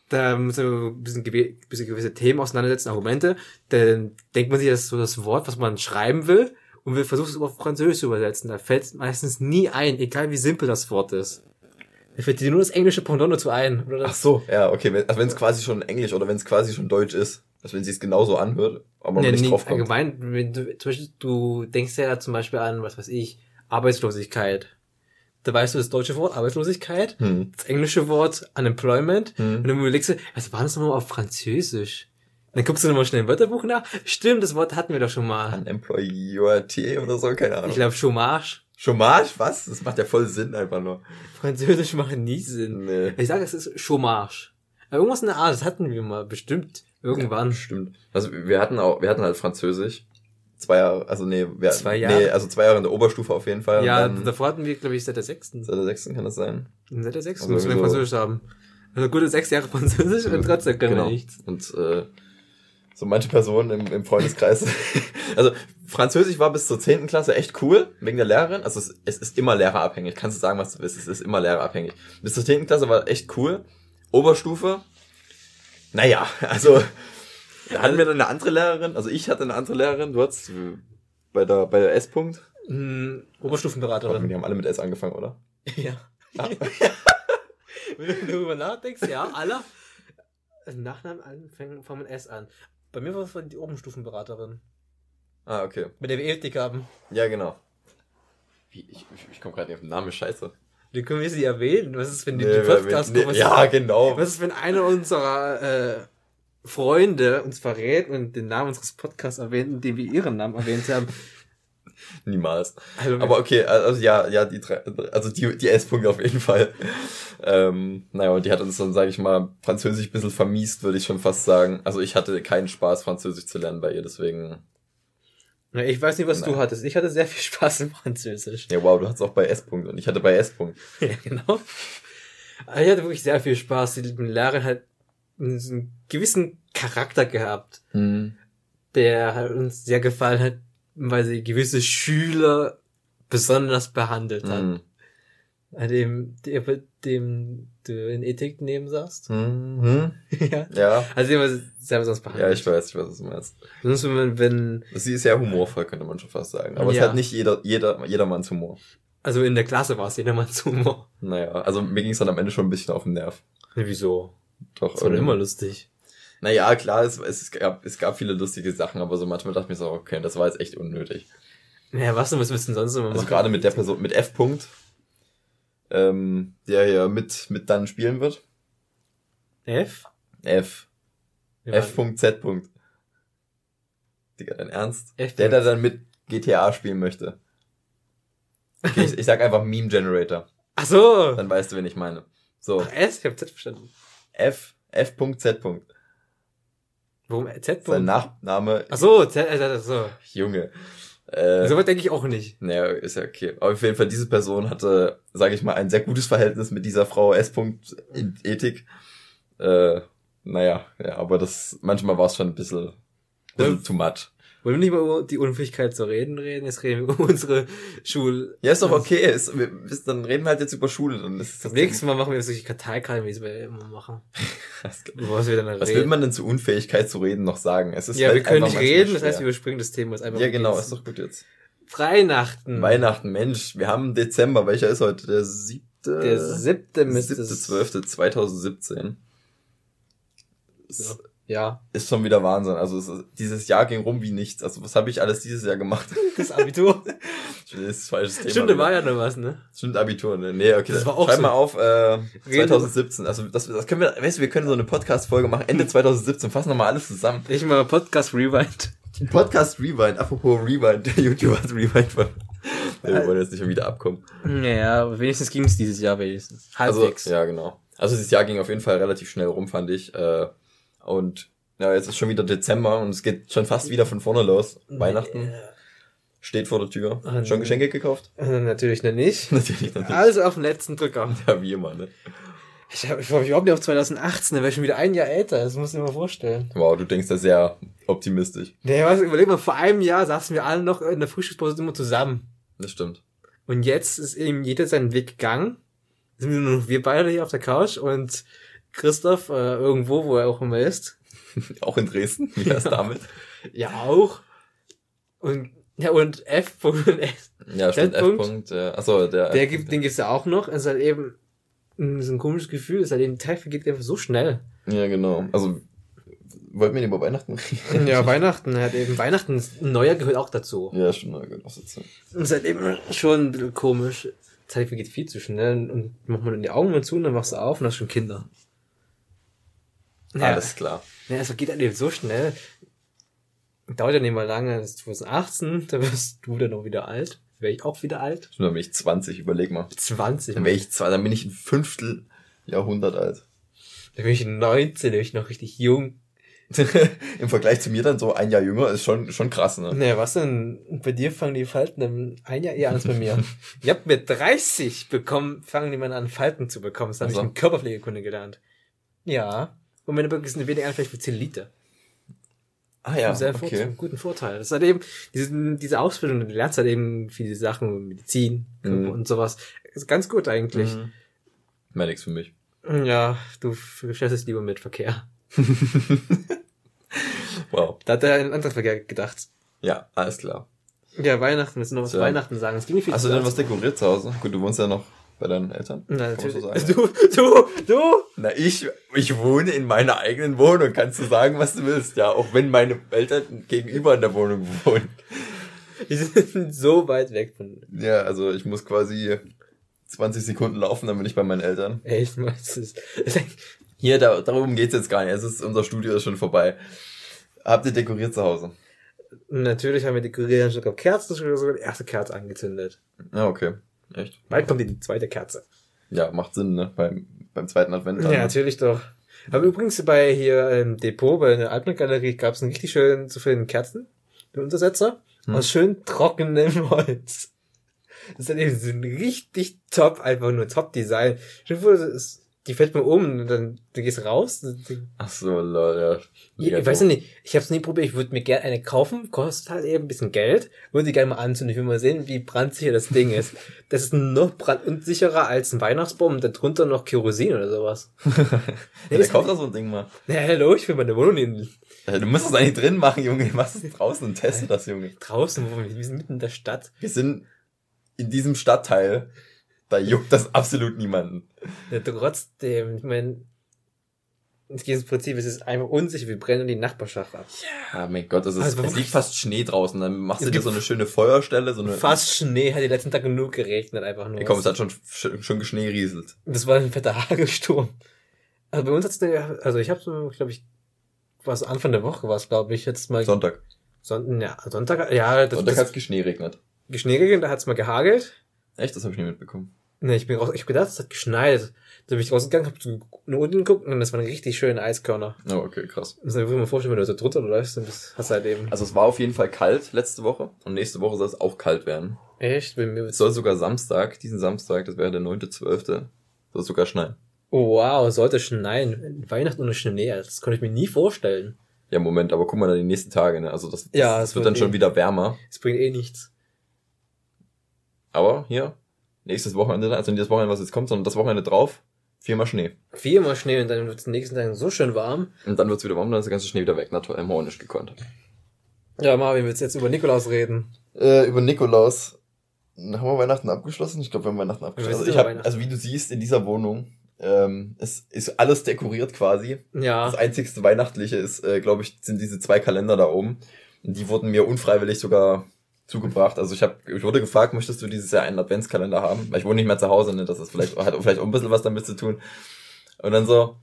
Da muss man ein bisschen, gewisse Themen auseinandersetzen, Argumente. Dann denkt man sich, das ist so das Wort, was man schreiben will. Und will versucht es auf Französisch zu übersetzen. Da fällt meistens nie ein, egal wie simpel das Wort ist. Da fällt dir nur das englische Pendant dazu ein. Oder das Ach so, ja, okay. Wenn, also wenn es quasi schon Englisch oder wenn es quasi schon Deutsch ist. Also wenn sie es genauso anhört, aber Ja, nicht nee, drauf kommt. allgemein, wenn du, zum Beispiel, du denkst ja zum Beispiel an, was weiß ich, Arbeitslosigkeit. Da weißt du das deutsche Wort Arbeitslosigkeit, Hm. das englische Wort Unemployment, Hm. und dann überlegst du, was war das nochmal auf Französisch? Dann guckst du nochmal schnell im Wörterbuch nach. Stimmt, das Wort hatten wir doch schon mal. Unemployability oder so, keine Ahnung. Ich glaube, Chômage. Chômage? Was? Das macht ja voll Sinn einfach nur. Französisch macht nie Sinn. Nee. Ich sage, es ist Chômage. Aber irgendwas in der Art, das hatten wir mal, bestimmt. Irgendwann. Stimmt. Also wir hatten auch, wir hatten halt Französisch. Zwei Jahre, also nee, wir, Zwei Jahre? Nee, also zwei Jahre in der Oberstufe auf jeden Fall. Ja, dann, davor hatten wir, glaube ich, seit der sechsten. seit der sechsten kann das sein. Seit der sechsten Also müssen wir so- Französisch haben. Also gute sechs Jahre Französisch und trotzdem können Genau. wir nichts. Und äh, so manche Personen im, im Freundeskreis. also Französisch war bis zur zehnten Klasse echt cool, wegen der Lehrerin. Also es, es ist immer lehrerabhängig. Kannst du sagen, was du willst. Es ist immer lehrerabhängig. Bis zur zehnten Klasse war echt cool. Oberstufe, naja, also hatten wir dann eine andere Lehrerin. Also ich hatte eine andere Lehrerin. Du hattest bei der, bei der S-Punkt. Hm, Warte, Oberstufenberaterin. Die haben alle mit S angefangen, oder? Ja. Ah. Wenn du darüber nachdenkst, ja, alle. Also Nachnamen anfangen fangen mit S an. Bei mir war es die Oberstufenberaterin. Ah, okay. Mit der wir Ethik haben. Ja, genau. Wie, ich, ich, ich komme gerade nicht auf den Namen, scheiße. Die können wir sie erwähnen. Was ist, wenn die Nee, den Podcast nee, Ja, genau. was ist, wenn einer unserer äh, Freunde uns verrät und den Namen unseres Podcasts erwähnt, indem wir ihren Namen erwähnt haben? Niemals. Also, Aber okay, also ja, ja, die drei, also die, die S-Punkte auf jeden Fall. Ähm, naja, und die hat uns dann, sage ich mal, Französisch ein bisschen vermiest, würde ich schon fast sagen. Also ich hatte keinen Spaß, Französisch zu lernen bei ihr, deswegen. Na, ich weiß nicht, was du Nein. hattest. Ich hatte sehr viel Spaß im Französisch. Ja, wow, du hattest auch bei S-Punkt und ich hatte bei S-Punkt. Ja, genau. Ich hatte wirklich sehr viel Spaß. Die Lehrerin hat einen gewissen Charakter gehabt, der halt uns sehr gefallen hat, weil sie gewisse Schüler besonders behandelt hat. Mhm. An dem, dem, du in Ethik neben saßt. Mhm. ja. Ja. Also war sehr besonders Ja, behandelt. ich weiß, ich weiß, was du meinst. Sonst, wenn, man- wenn, Sie ist sehr humorvoll, könnte man schon fast sagen. Aber es Ja. hat nicht jeder, jeder, jedermanns Humor. also in der Klasse war es jedermanns Humor. Naja, also mir ging es dann am Ende schon ein bisschen auf den Nerv. Ja, wieso? Doch. Das war immer lustig. Naja, klar, es, es, gab, es gab viele lustige Sachen, aber so manchmal dachte ich mir so, okay, das war jetzt echt unnötig. Naja, was denn, was willst du denn sonst immer Also machen? gerade mit der Person, mit F. -Punkt, ähm, der ja mit, mit dann spielen wird. F? F. Ja, F. Z. -Punkt. Digga, dein Ernst? F. Der, der dann mit GTA spielen möchte. Okay, ich, ich sag einfach Meme Generator. Ach so. Dann weißt du, wen ich meine. So, Ach, S? Ich hab Z verstanden. F. F. Z. -Punkt. Warum Z? Sein Nachname, Ach so, Z, äh, ach so. Junge. Äh, So weit denke ich auch nicht. Naja, ist ja okay. Aber auf jeden Fall, diese Person hatte, sage ich mal, ein sehr gutes Verhältnis mit dieser Frau S. in Ethik. Äh, naja, ja, aber das, manchmal war es schon ein bisschen, bisschen too much. Wollen wir nicht mal über die Unfähigkeit zu reden reden? Jetzt reden wir über unsere Schul... Ja, ist doch okay. Ist, wir, ist, dann reden wir halt jetzt über Schule. Dann ist Das das nächste Mal machen wir solche Karteikarten, wie wir immer machen. Was, was wir reden. will man denn zu Unfähigkeit zu reden noch sagen? Es ist ja, wir halt können einfach nicht reden, das heißt, wir überspringen das Thema jetzt einfach. Ja, genau, ist doch gut jetzt. Weihnachten. Weihnachten, Mensch, wir haben Dezember. Welcher ist heute? Der siebte? Der siebte siebte, es- zwölfte, 2017. Ja. Ja. ist schon wieder Wahnsinn. Also ist- dieses Jahr ging rum wie nichts. Also was habe ich alles dieses Jahr gemacht? Das Abitur. das ist falsches Thema. Stimmt, da wieder. war ja noch was, ne? Stimmt, Abitur, ne? Nee, okay. Das war auch Schreib so- mal auf, äh, Reden- 2017. Also das, das können wir, weißt du, wir können so eine Podcast-Folge machen, Ende 2017, fassen nochmal alles zusammen. Ich mal Podcast Rewind. Podcast Rewind, apropos Rewind, der YouTuber hat Rewind von. Nee, wir wollen jetzt nicht schon wieder abkommen. Naja, wenigstens ging es dieses Jahr wenigstens. Also, Halbwegs. ja, genau. Also dieses Jahr ging auf jeden Fall relativ schnell rum, fand ich. Äh, und ja, jetzt ist schon wieder Dezember und es geht schon fast wieder von vorne los. Weihnachten steht vor der Tür. Ah, Schon nee. Geschenke gekauft? Äh, natürlich noch nicht. Natürlich noch nicht. Also auf den letzten Drücker. Ja, wie immer, ne? Ich, hab, ich mich überhaupt nicht auf 2018, dann wäre ich schon wieder ein Jahr älter. Das muss ich mir mal vorstellen. Wow, du denkst da sehr optimistisch. Nee, was, überleg mal, vor einem Jahr saßen wir alle noch in der Frühstückspause immer zusammen. Das stimmt. Und jetzt ist eben jeder seinen Weg gegangen. Sind wir nur noch wir beide hier auf der Couch und Christoph äh, irgendwo, wo er auch immer ist. Auch in Dresden. Wie wär's damit? Ja, auch. Und ja, und F. und S. Ja, stimmt. F. Punkt. Äh, achso, der. Der F. gibt, den gibt's ja auch noch. Es ist halt eben so ein komisches Gefühl. Es ist halt eben, der Tag vergeht einfach so schnell. Ja, genau. Also, wollten wir über Weihnachten reden? Ja, Weihnachten hat eben, Weihnachten, neuer gehört auch dazu. Ja, stimmt. Na gut, was jetzt? Und es ist halt eben schon ein bisschen komisch. Zeit vergeht viel zu schnell und macht man die Augen mal zu und dann machst du auf und hast schon Kinder. Ja, Alles klar. ja es geht halt eben so schnell. Dauert ja nicht mal lange, das ist 2018, da wirst du dann auch wieder alt. Wäre ich auch wieder alt? Dann bin ich 20, überleg mal. 20. Dann wäre ich zwei, dann bin ich ein Fünftel Jahrhundert alt. Da bin ich 19, da bin ich noch richtig jung. Im Vergleich zu mir dann so ein Jahr jünger ist schon, schon krass, ne? Naja, was denn? Bei dir fangen die Falten dann ein Jahr eher an als bei mir. ich hab mit 30 bekommen, fangen die Männer an, Falten zu bekommen. Das habe ich Ach so. in Körperpflegekunde gelernt. Ja. Und meine Böcke sind weniger vielleicht für 10 Liter. Ah ja, Sehr okay. Vorteil, guten Vorteil. Das ist halt eben, diese, diese Ausbildung, du lernst halt eben viele Sachen, Medizin Mhm. und sowas. Ist ganz gut eigentlich. Mhm. Mehr nix für mich. Ja, du beschäftigst es lieber mit Verkehr. Wow. Da hat er an anderen Verkehr gedacht. Ja, alles klar. Ja, Weihnachten, willst du noch was So. Weihnachten sagen? Es ging nicht viel Hast du denn was dekoriert zu Hause? Gut, du wohnst ja noch bei deinen Eltern. Na, natürlich. so sagen. du, du, du! Na, ich, ich wohne in meiner eigenen Wohnung. Kannst du sagen, was du willst? Ja, auch wenn meine Eltern gegenüber in der Wohnung wohnen. Die sind so weit weg von. Ja, also ich muss quasi 20 Sekunden laufen, dann bin ich bei meinen Eltern. Echt, es ist, es ist Hier, da, darum geht's jetzt gar nicht. Es ist, unser Studio ist schon vorbei. Habt ihr dekoriert zu Hause? Natürlich haben wir dekoriert, schon sogar Kerzen, schon sogar die erste Kerze angezündet. Ja, okay. Echt? Bald kommt die zweite Kerze. Ja, macht Sinn, ne? Beim, beim zweiten Advent. Ja, dann. natürlich doch. Aber übrigens bei hier im Depot, bei der Altmarkt-Galerie, gab es einen richtig schönen, zufriedenen Kerzen, den Untersetzer, Hm. aus schön trockenem Holz. Das ist dann eben so ein richtig top, einfach nur Top-Design. Stell dir vor, das ist- die fällt mir um und dann du gehst raus. Ach so, lol, ja. ich, ich weiß nicht, ich habe es nie probiert, ich würde mir gerne eine kaufen, kostet halt eben ein bisschen Geld, würde die gerne mal anzünden, ich will mal sehen, wie brandsicher das Ding ist. Das ist noch brandunsicherer als ein Weihnachtsbaum und darunter noch Kerosin oder sowas. Ja, ist- kauft da so ein Ding mal. Na, hallo, ich will meine Wohnung in, Ja, Du musst es eigentlich drin machen, Junge. Mach es draußen und teste das, Junge. draußen, wo wir, wir sind mitten in der Stadt. Wir sind in diesem Stadtteil. Da juckt das absolut niemanden. Ja, trotzdem, ich meine, es geht ins Prinzip, es ist einfach unsicher, wir brennen die Nachbarschaft ab. Ja, mein Gott, es, ist, Also es liegt fast Schnee draußen. Dann machst Es du dir so eine schöne Feuerstelle, so eine. Fast Schnee, hat die letzten Tage nur geregnet, einfach nur. Ja, komm, es hat schon, schon, schon geschneerieselt. Das war ein fetter Hagelsturm. Also bei uns hat's, also ich habe so, glaube ich, was Anfang der Woche war es, glaube ich, jetzt mal Sonntag. Sonntag, ja, Sonntag, ja, das, Sonntag hat es geschneeregnet. geschneeregnet, da hat's mal gehagelt. Echt? Das habe ich nie mitbekommen. Ne, ich bin raus, ich hab gedacht, es hat geschneit. Da bin ich rausgegangen, hab nach unten geguckt und das waren richtig schöne Eiskörner. Oh, okay, krass. Das muss ich mir vorstellen, wenn du so drunter läufst, dann bist- hast du halt eben. Also es war auf jeden Fall kalt letzte Woche und nächste Woche soll es auch kalt werden. Echt? Bei mir Es soll sogar Samstag, diesen Samstag, das wäre der 9.12., soll es sogar schneien. Oh wow, sollte schneien. Weihnachten ohne Schnee, das konnte ich mir nie vorstellen. Ja, Moment, aber guck mal dann die nächsten Tage, ne? Also das, das, Ja, das es wird dann schon eh- wieder wärmer. Das bringt eh nichts. Aber hier, nächstes Wochenende, also nicht das Wochenende, was jetzt kommt, sondern das Wochenende drauf, viermal Schnee. Viermal Schnee und dann wird es den nächsten Tagen so schön warm. Und dann wird's wieder warm, dann ist der ganze Schnee wieder weg. Na toll, haben wir auch nicht gekonnt. Ja, Marvin, willst du jetzt über Nikolaus reden? Äh, über Nikolaus. Haben wir Weihnachten abgeschlossen? Ich glaube, wir haben Weihnachten abgeschlossen. Also, ich hab, Weihnachten. also wie du siehst, in dieser Wohnung ähm, es ist alles dekoriert quasi. Ja. Das einzigste Weihnachtliche ist, äh, glaube ich, sind diese zwei Kalender da oben. Und die wurden mir unfreiwillig sogar zugebracht. Also ich habe, ich wurde gefragt, möchtest du dieses Jahr einen Adventskalender haben? Weil ich wohne nicht mehr zu Hause, ne? Das ist vielleicht, hat vielleicht auch ein bisschen was damit zu tun. Und dann so,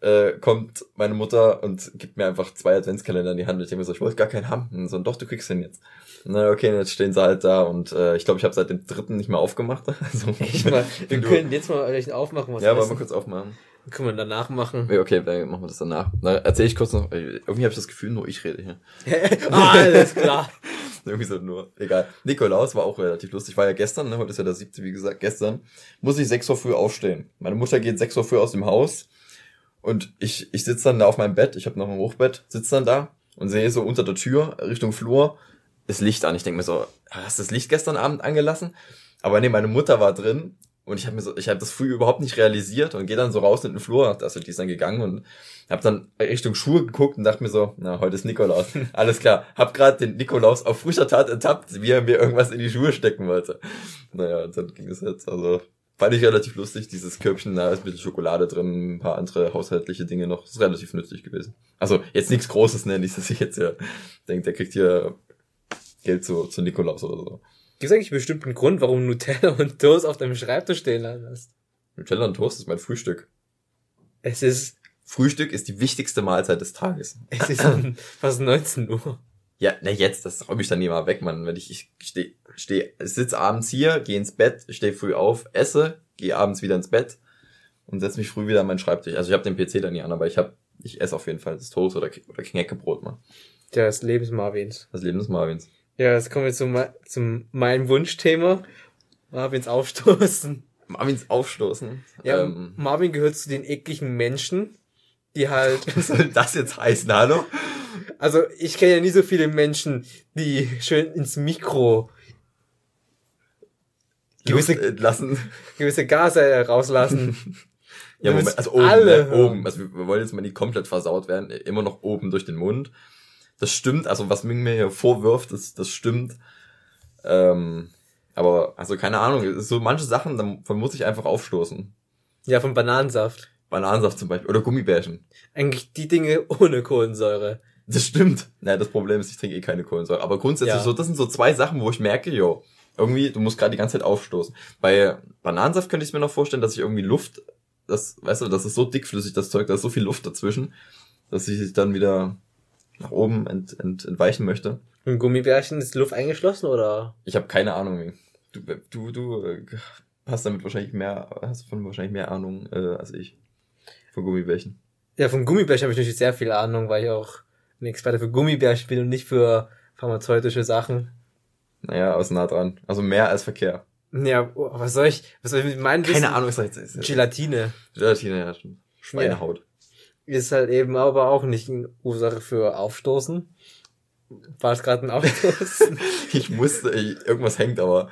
äh, kommt meine Mutter und gibt mir einfach zwei Adventskalender in die Hand. Ich denke mir so, ich wollte gar keinen haben. Und so, doch, du kriegst den jetzt. Na okay, jetzt stehen sie halt da und äh, ich glaube, ich habe seit dem dritten nicht mehr aufgemacht. Also, Echt mal, wir können jetzt mal vielleicht aufmachen, was ja, wollen wir kurz aufmachen. Können wir danach machen. Ja, okay, dann machen wir das danach. Na, erzähl ich kurz noch. äh, Irgendwie habe ich das Gefühl, nur ich rede hier. Ah, Alles klar. Irgendwie so nur. Egal. Nikolaus war auch relativ lustig. War ja gestern, ne? heute ist ja der siebte, wie gesagt, gestern. Muss ich sechs Uhr früh aufstehen. Meine Mutter geht sechs Uhr früh aus dem Haus und ich, ich sitze dann da auf meinem Bett, ich habe noch ein Hochbett, sitze dann da und sehe so unter der Tür Richtung Flur das Licht an. Ich denke mir so, hast du das Licht gestern Abend angelassen? Aber nee, meine Mutter war drin und ich habe mir so, ich habe das früh überhaupt nicht realisiert und gehe dann so raus in den Flur, also die ist dann gegangen und habe dann Richtung Schuhe geguckt und dachte mir so, na, heute ist Nikolaus. Alles klar. Hab gerade den Nikolaus auf frischer Tat ertappt, wie er mir irgendwas in die Schuhe stecken wollte. Naja, und dann ging es jetzt. Also fand ich relativ lustig. Dieses Körbchen, da ist ein bisschen Schokolade drin, ein paar andere haushaltliche Dinge noch. Ist relativ nützlich gewesen. Also jetzt nichts Großes, ne? Nicht, dass ich jetzt ja denke, der kriegt hier Geld zu, zu Nikolaus oder so. Gibt es eigentlich einen bestimmten Grund, warum Nutella und Toast auf deinem Schreibtisch stehen lässt? Nutella und Toast ist mein Frühstück. Es ist, Frühstück ist die wichtigste Mahlzeit des Tages. es ist fast 19 Uhr. Ja, na jetzt, das räume ich dann nie mal weg, Mann. Wenn ich, ich stehe, steh, sitz abends hier, gehe ins Bett, stehe früh auf, esse, gehe abends wieder ins Bett und setz mich früh wieder an meinen Schreibtisch. Also ich habe den PC dann nie an, aber ich habe, ich esse auf jeden Fall das Toast oder, oder Knäckebrot, Mann. Ja, das Leben Marvins. Das Leben des Marvins. Ja, jetzt kommen wir zum, zum meinem Wunschthema. Marvins Aufstoßen. Marvins aufstoßen. Ja, Ähm, Marvin gehört zu den ekligen Menschen, die halt, was soll das jetzt heißen, hallo? also ich kenne ja nie so viele Menschen, die schön ins Mikro Luft gewisse, entlassen. gewisse Gase rauslassen. Ja, Moment, also oben, alle ne? oben. Also wir wollen jetzt mal nicht komplett versaut werden. Immer noch oben durch den Mund. Das stimmt, also was Ming mir hier vorwirft, das, das stimmt. Ähm, aber, also keine Ahnung, so manche Sachen, davon muss ich einfach aufstoßen. Ja, von Bananensaft. Bananensaft zum Beispiel. Oder Gummibärchen. Eigentlich die Dinge ohne Kohlensäure. Das stimmt. Naja, das Problem ist, ich trinke eh keine Kohlensäure. Aber grundsätzlich Ja. so, das sind so zwei Sachen, wo ich merke, jo, irgendwie, du musst gerade die ganze Zeit aufstoßen. Bei Bananensaft könnte ich mir noch vorstellen, dass ich irgendwie Luft, das, weißt du, das ist so dickflüssig, das Zeug, da ist so viel Luft dazwischen, dass ich dann wieder nach oben ent, ent, entweichen möchte. Ein Gummibärchen ist Luft eingeschlossen oder? Ich habe keine Ahnung. Du, du, du äh, hast damit wahrscheinlich mehr, hast davon wahrscheinlich mehr Ahnung äh, als ich. Von Gummibärchen. Ja, von Gummibärchen habe ich natürlich sehr viel Ahnung, weil ich auch ein Experte für Gummibärchen bin und nicht für pharmazeutische Sachen. Naja, aus nah dran. Also mehr als Verkehr. Ja, oh, was soll ich, was soll ich mit meinen Keine Wissen? Ahnung, ist jetzt. Ist, Gelatine Gelatine, ja, schon. Schweinehaut. Ist halt eben aber auch nicht eine Ursache für Aufstoßen. War es gerade ein Aufstoßen? Ich musste, ich, irgendwas hängt, aber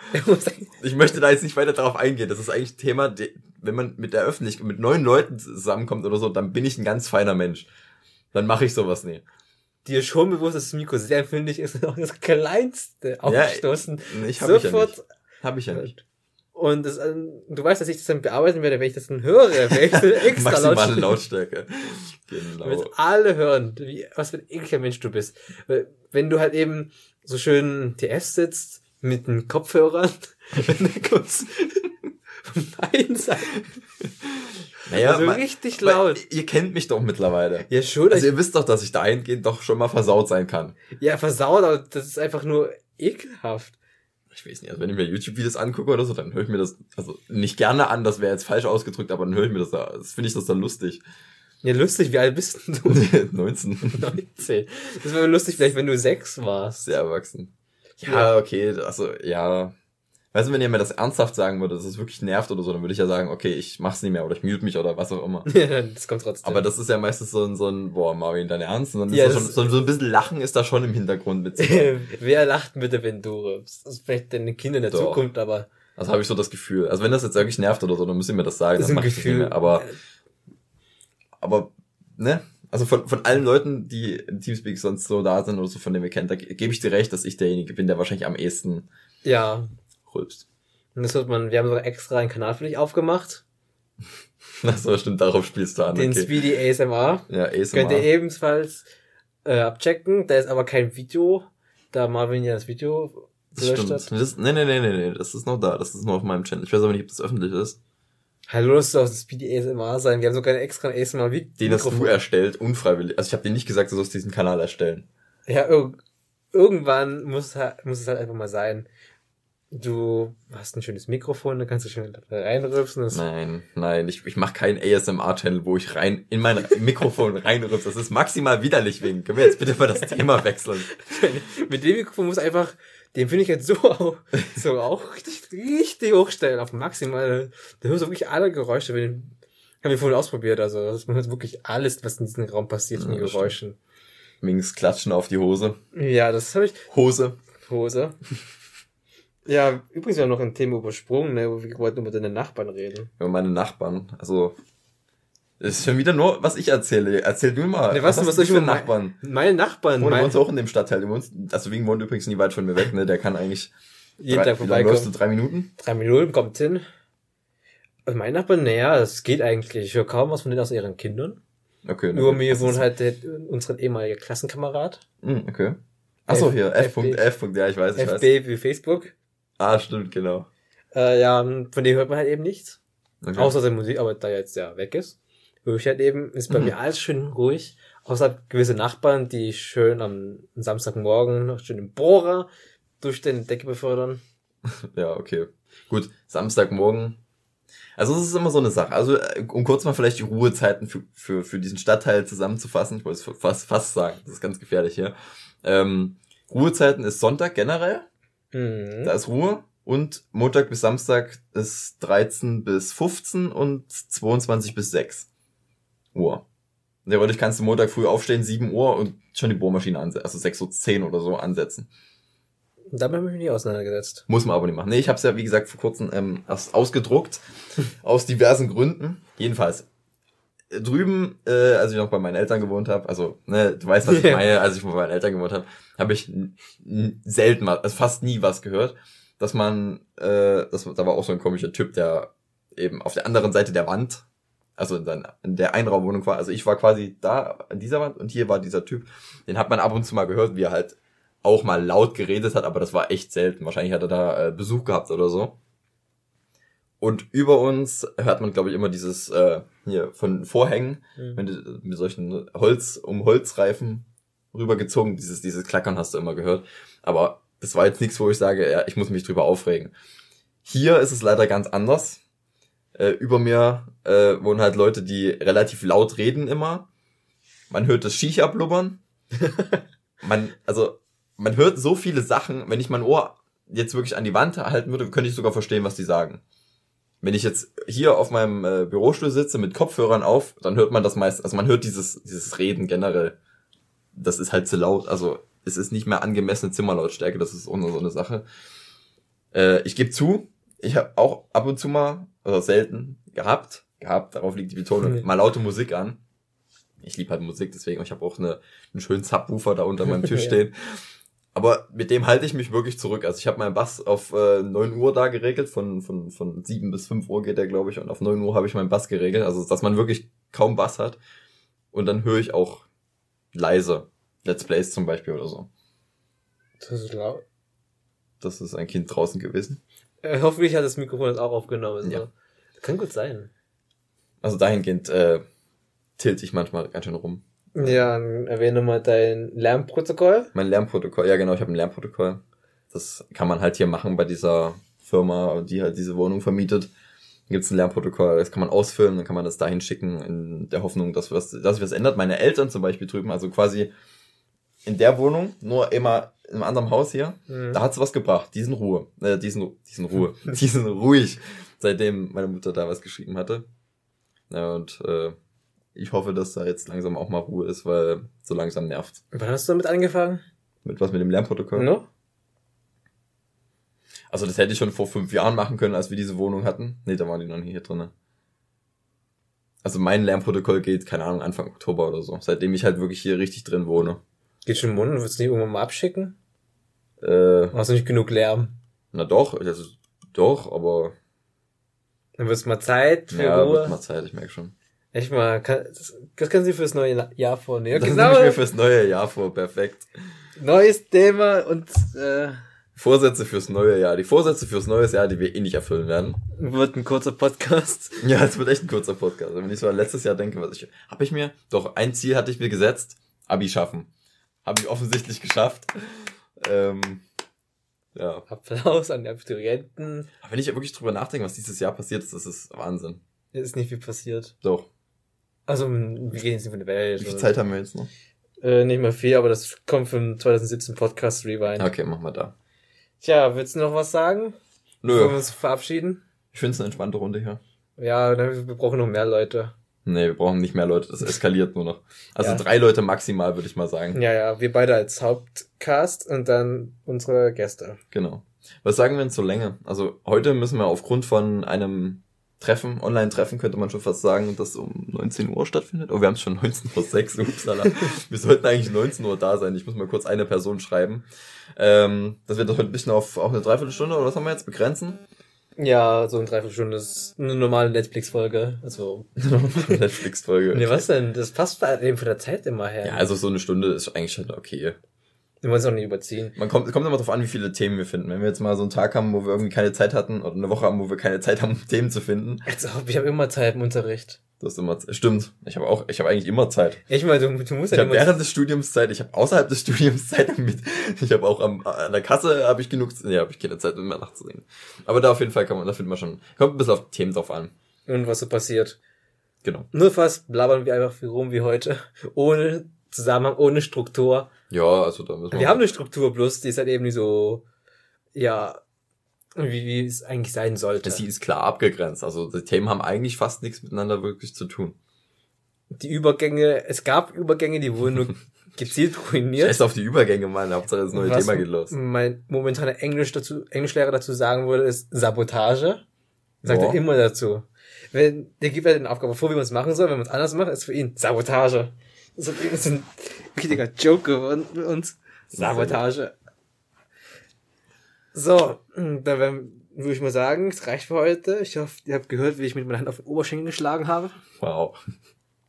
ich möchte da jetzt nicht weiter darauf eingehen. Das ist eigentlich ein Thema, de- wenn man mit der Öffentlichkeit, mit neuen Leuten zusammenkommt oder so, dann bin ich ein ganz feiner Mensch. Dann mache ich sowas nie. Dir schon bewusst, dass das Mikro sehr empfindlich ist und auch das kleinste Aufstoßen Ich habe ich ja sofort nicht. Habe ich ja nicht. Und das, ähm, du weißt, dass ich das dann bearbeiten werde, wenn ich das dann höre, wenn ich das extra Maximale Lautstärke. Genau. damit alle hören, wie, was für ein ekliger Mensch du bist. Wenn du halt eben so schön TS sitzt, mit den Kopfhörern, wenn du kurz von beiden Seiten, also ma- richtig laut. Ihr kennt mich doch mittlerweile. Ja, schon, Also also, ihr wisst doch, dass ich dahingehend doch schon mal versaut sein kann. ja, versaut, aber das ist einfach nur ekelhaft. Ich weiß nicht, also wenn ich mir YouTube-Videos angucke oder so, dann höre ich mir das, also nicht gerne an, das wäre jetzt falsch ausgedrückt, aber dann höre ich mir das, da- das finde ich das dann lustig. Ja, lustig, wie alt bist du? 19. 19. Das wäre lustig, vielleicht, wenn du sechs warst. Sehr erwachsen. Ja, okay, also, ja. Weißt du, wenn ihr mir das ernsthaft sagen würde, dass es wirklich nervt oder so, dann würde ich ja sagen, okay, ich mach's nicht mehr oder ich mute mich oder was auch immer. das kommt trotzdem. Aber das ist ja meistens so ein, so ein boah, Marvin, dein Ernst? Und dann ist Ja, das- schon, so, so ein bisschen Lachen ist da schon im Hintergrund mit. Wer lacht bitte, wenn du rülpst? Das ist vielleicht deine Kinder in der Doch. Zukunft, aber Also habe ich so das Gefühl. Also wenn das jetzt wirklich nervt oder so, dann müsst ihr mir das sagen. das ist ein Gefühl. mehr. Aber, aber, ne? Also von, von allen Leuten, die im Teamspeak sonst so da sind oder so, von denen wir kennen, da ge- gebe ich dir recht, dass ich derjenige bin, der wahrscheinlich am ehesten ja. Rülpst. Und das wird man, wir haben sogar extra einen Kanal für dich aufgemacht. Achso, stimmt, darauf spielst du an. Den okay. Speedy ASMR. Ja, ASMR. Könnt ihr ebenfalls äh, abchecken. Da ist aber kein Video, da Marvin ja das Video Das gelöscht stimmt. hat. Das, nee, nee, nee, nee, nee, das ist noch da. Das ist noch auf meinem Channel. Ich weiß aber nicht, ob das öffentlich ist. Hallo, das soll das Speed ASMR sein. Wir haben sogar einen extra ASMR wie Den hast du erstellt, unfreiwillig. Also ich habe dir nicht gesagt, du sollst diesen Kanal erstellen. Ja, irg irgendwann muss, muss es halt einfach mal sein. Du hast ein schönes Mikrofon, da kannst du schön reinrüpsen. Nein, nein, ich, ich mache keinen ASMR-Channel, wo ich rein in mein Mikrofon reinrüpse. Das ist maximal widerlich wegen. Können wir jetzt bitte mal das Thema wechseln? Mit dem Mikrofon muss einfach, den finde ich jetzt so auch, so auch richtig, richtig hochstellen auf maximal. Da hörst du wirklich alle Geräusche. Wenn, haben wir vorhin ausprobiert, also man hört wirklich alles, was in diesem Raum passiert, in ja, Geräuschen. Wings Klatschen auf die Hose. Ja, das habe ich. Hose. Hose. Ja, übrigens ja noch ein Thema übersprungen, ne? Wir wollten über deine Nachbarn reden. Über meine Nachbarn. Also, das ist schon wieder nur, was ich erzähle. Erzähl du mal. Ne, was, was, was ich über Nachbarn? Meine Nachbarn. Oh, du wohnst auch in dem Stadtteil. Du wohnst, also wegen wohnt übrigens nie weit von mir weg, ne? Der kann eigentlich jeden drei, Tag vorbeikommen. du? Drei Minuten? Drei Minuten, kommt hin. Also meine Nachbarn, naja, das geht eigentlich. Ich höre kaum was von denen aus ihren Kindern. Okay. Nur mir wohnt halt der, unseren ehemaliger Klassenkamerad. Mm, okay. Achso, hier, F. F. F. Ja, ich weiß, ich FB weiß. FB wie Facebook. Ah, stimmt, genau. Äh, ja, von dem hört man halt eben nichts. Okay. Außer seine Musik, aber da jetzt ja weg ist. Höre ich halt eben, ist bei mhm. mir alles schön ruhig. Außer gewisse Nachbarn, die schön am Samstagmorgen noch schön im Bohrer durch den Decke befördern. ja, okay. Gut, Samstagmorgen. Also es ist immer so eine Sache. Also äh, um kurz mal vielleicht die Ruhezeiten für, für, für diesen Stadtteil zusammenzufassen, ich wollte es fast, fast sagen, das ist ganz gefährlich hier. Ähm, Ruhezeiten ist Sonntag generell. Mhm. Da ist Ruhe. Und Montag bis Samstag ist 13 bis 15 und 22 bis 6 Uhr. Theoretisch kannst du Montag früh aufstehen, 7 Uhr und schon die Bohrmaschine ansetzen, also 6 Uhr 10 oder so ansetzen. Damit habe ich mich nie auseinandergesetzt. Muss man aber nicht machen. Nee, ich habe es ja, wie gesagt, vor kurzem ähm, erst ausgedruckt, aus diversen Gründen. Jedenfalls, drüben, äh, als ich noch bei meinen Eltern gewohnt habe, also ne, du weißt, was ich meine, als ich bei meinen Eltern gewohnt habe, habe ich selten mal, also fast nie was gehört, dass man, äh, das, da war auch so ein komischer Typ, der eben auf der anderen Seite der Wand, also in, seiner, in der Einraumwohnung war, also ich war quasi da an dieser Wand und hier war dieser Typ, den hat man ab und zu mal gehört, wie er halt auch mal laut geredet hat, aber das war echt selten. Wahrscheinlich hat er da äh, Besuch gehabt oder so. Und über uns hört man, glaube ich, immer dieses äh, hier von Vorhängen, mhm. wenn du mit solchen Holz um Holzreifen rübergezogen, dieses dieses Klackern hast du immer gehört. Aber das war jetzt nichts, wo ich sage, ja, ich muss mich drüber aufregen. Hier ist es leider ganz anders. Äh, über mir äh, wohnen halt Leute, die relativ laut reden immer. Man hört das Shisha blubbern. man, also, man hört so viele Sachen, wenn ich mein Ohr jetzt wirklich an die Wand halten würde, könnte ich sogar verstehen, was die sagen wenn ich jetzt hier auf meinem äh, Bürostuhl sitze mit Kopfhörern auf, dann hört man das meist, also man hört dieses, dieses Reden generell. Das ist halt zu laut, also es ist nicht mehr angemessene Zimmerlautstärke, das ist so eine Sache. Äh, ich gebe zu, ich habe auch ab und zu mal, also selten, gehabt, gehabt, darauf liegt die Betonung, mal laute Musik an. Ich liebe halt Musik, deswegen, ich habe auch eine, einen schönen Subwoofer da unter meinem Tisch stehen. Aber mit dem halte ich mich wirklich zurück. Also ich habe meinen Bass auf äh, 9 Uhr da geregelt, von, von, von 7 bis 5 Uhr geht der, glaube ich, und auf 9 Uhr habe ich meinen Bass geregelt, also dass man wirklich kaum Bass hat. Und dann höre ich auch leise Let's Plays zum Beispiel oder so. Das ist laut. Das ist ein Kind draußen gewesen. Äh, hoffentlich hat das Mikrofon das auch aufgenommen. Ja. Kann gut sein. Also dahingehend äh, tilt ich manchmal ganz schön rum. Ja, erwähne mal dein Lernprotokoll. Mein Lernprotokoll, ja genau, ich habe ein Lernprotokoll. Das kann man halt hier machen bei dieser Firma, die halt diese Wohnung vermietet. Da gibt's ein Lernprotokoll, das kann man ausfüllen, dann kann man das dahin schicken, in der Hoffnung, dass was, dass sich was ändert. Meine Eltern zum Beispiel drüben, also quasi in der Wohnung, nur immer in einem anderen Haus hier, mhm. da hat's was gebracht. Die sind Ruhe. Äh, die sind, die sind Ruhe. die sind ruhig, seitdem meine Mutter da was geschrieben hatte. Ja, und äh, ich hoffe, dass da jetzt langsam auch mal Ruhe ist, weil so langsam nervt. Wann hast du damit angefangen? Mit was mit dem Lernprotokoll? No? Also das hätte ich schon vor fünf Jahren machen können, als wir diese Wohnung hatten. Nee, da waren die noch nicht hier drinne. Also mein Lernprotokoll geht, keine Ahnung, Anfang Oktober oder so. Seitdem ich halt wirklich hier richtig drin wohne. Geht schon im Mund? Willst du nicht irgendwann mal abschicken? Äh, Hast du nicht genug Lärm? Na doch, also, doch, aber... Dann wird's mal Zeit für ja, Ruhe. Ja, wird mal Zeit, ich merke schon. Echt mal, kann, das, das können Sie fürs neue Jahr vornehmen. Das genau. nehme ich mir fürs neue Jahr vor, perfekt. Neues Thema und äh, Vorsätze fürs neue Jahr. Die Vorsätze fürs neue Jahr, die wir eh nicht erfüllen werden. Wird ein kurzer Podcast. Ja, es wird echt ein kurzer Podcast. Wenn ich so an letztes Jahr denke, was ich, habe ich mir, doch, ein Ziel hatte ich mir gesetzt, Abi schaffen. Habe ich offensichtlich geschafft. Ähm, ja. Applaus an die Abiturienten. Aber wenn ich wirklich drüber nachdenke, was dieses Jahr passiert ist, das ist Wahnsinn. Es ist nicht viel passiert. Doch. Also, wir gehen jetzt nicht von der Welt. Wie viel Zeit haben wir jetzt noch? Äh, nicht mal viel, aber das kommt vom 2017 Podcast Rewind. Okay, machen wir da. Tja, willst du noch was sagen? Wollen wir Nö. uns verabschieden? Ich finde es eine entspannte Runde hier. Ja, dann- wir brauchen noch mehr Leute. Nee, wir brauchen nicht mehr Leute, das eskaliert nur noch. Also Ja. drei Leute maximal, würde ich mal sagen. Ja, ja, wir beide als Hauptcast und dann unsere Gäste. Genau. Was sagen wir denn zur Länge? Also heute müssen wir aufgrund von einem Treffen, Online-Treffen könnte man schon fast sagen, das um 19 Uhr stattfindet. Oh, wir haben es schon 19.06 Uhr, upsala. wir sollten eigentlich 19 Uhr da sein. Ich muss mal kurz eine Person schreiben. Ähm, dass wir das heute ein bisschen auf, auf eine Dreiviertelstunde oder was haben wir jetzt begrenzen? Ja, so eine Dreiviertelstunde ist eine normale Netflix-Folge. Also, Netflix-Folge. nee, was denn? Das passt bei eben von der Zeit immer her. Ja, also so eine Stunde ist eigentlich schon okay. Wir wollen es auch nicht überziehen. Man kommt, es kommt immer darauf an, wie viele Themen wir finden. Wenn wir jetzt mal so einen Tag haben, wo wir irgendwie keine Zeit hatten, oder eine Woche haben, wo wir keine Zeit haben, um Themen zu finden, Als ob, ich habe immer Zeit im Unterricht. das ist immer, stimmt. Ich habe auch, ich habe eigentlich immer Zeit. Ich meine, du, du musst Ich ja habe immer... während des Studiums Zeit, ich habe außerhalb des Studiums Zeit mit. Ich habe auch am, an der Kasse habe ich genug, nee, habe ich keine Zeit mehr nachzusehen. Aber da auf jeden Fall kann man, da findet man schon, kommt ein bisschen auf Themen drauf an. Und was so passiert. Genau. Nur fast blabbern wir einfach viel rum wie heute. Ohne Zusammenhang, ohne Struktur. Ja, also da müssen wir. Wir haben eine Struktur, bloß die ist halt eben nicht so, ja, wie, wie es eigentlich sein sollte. sie ist klar abgegrenzt. Also die Themen haben eigentlich fast nichts miteinander wirklich zu tun. Die Übergänge, es gab Übergänge, die wurden nur gezielt ruiniert. Scheiß auf die Übergänge, Mann. Hauptsache das neue Was Thema geht los. Mein momentaner Englisch dazu, Englischlehrer dazu sagen würde, ist Sabotage. Sagt Boah. er immer dazu. Wenn, der gibt ja den Aufgabe vor, wie man es machen soll. Wenn man es anders macht, ist für ihn Sabotage. Das ist ein richtiger Joke geworden für uns. Sabotage. So, da werden, würde ich mal sagen, es reicht für heute. Ich hoffe, ihr habt gehört, wie ich mit meiner Hand auf den Oberschenkel geschlagen habe. Wow.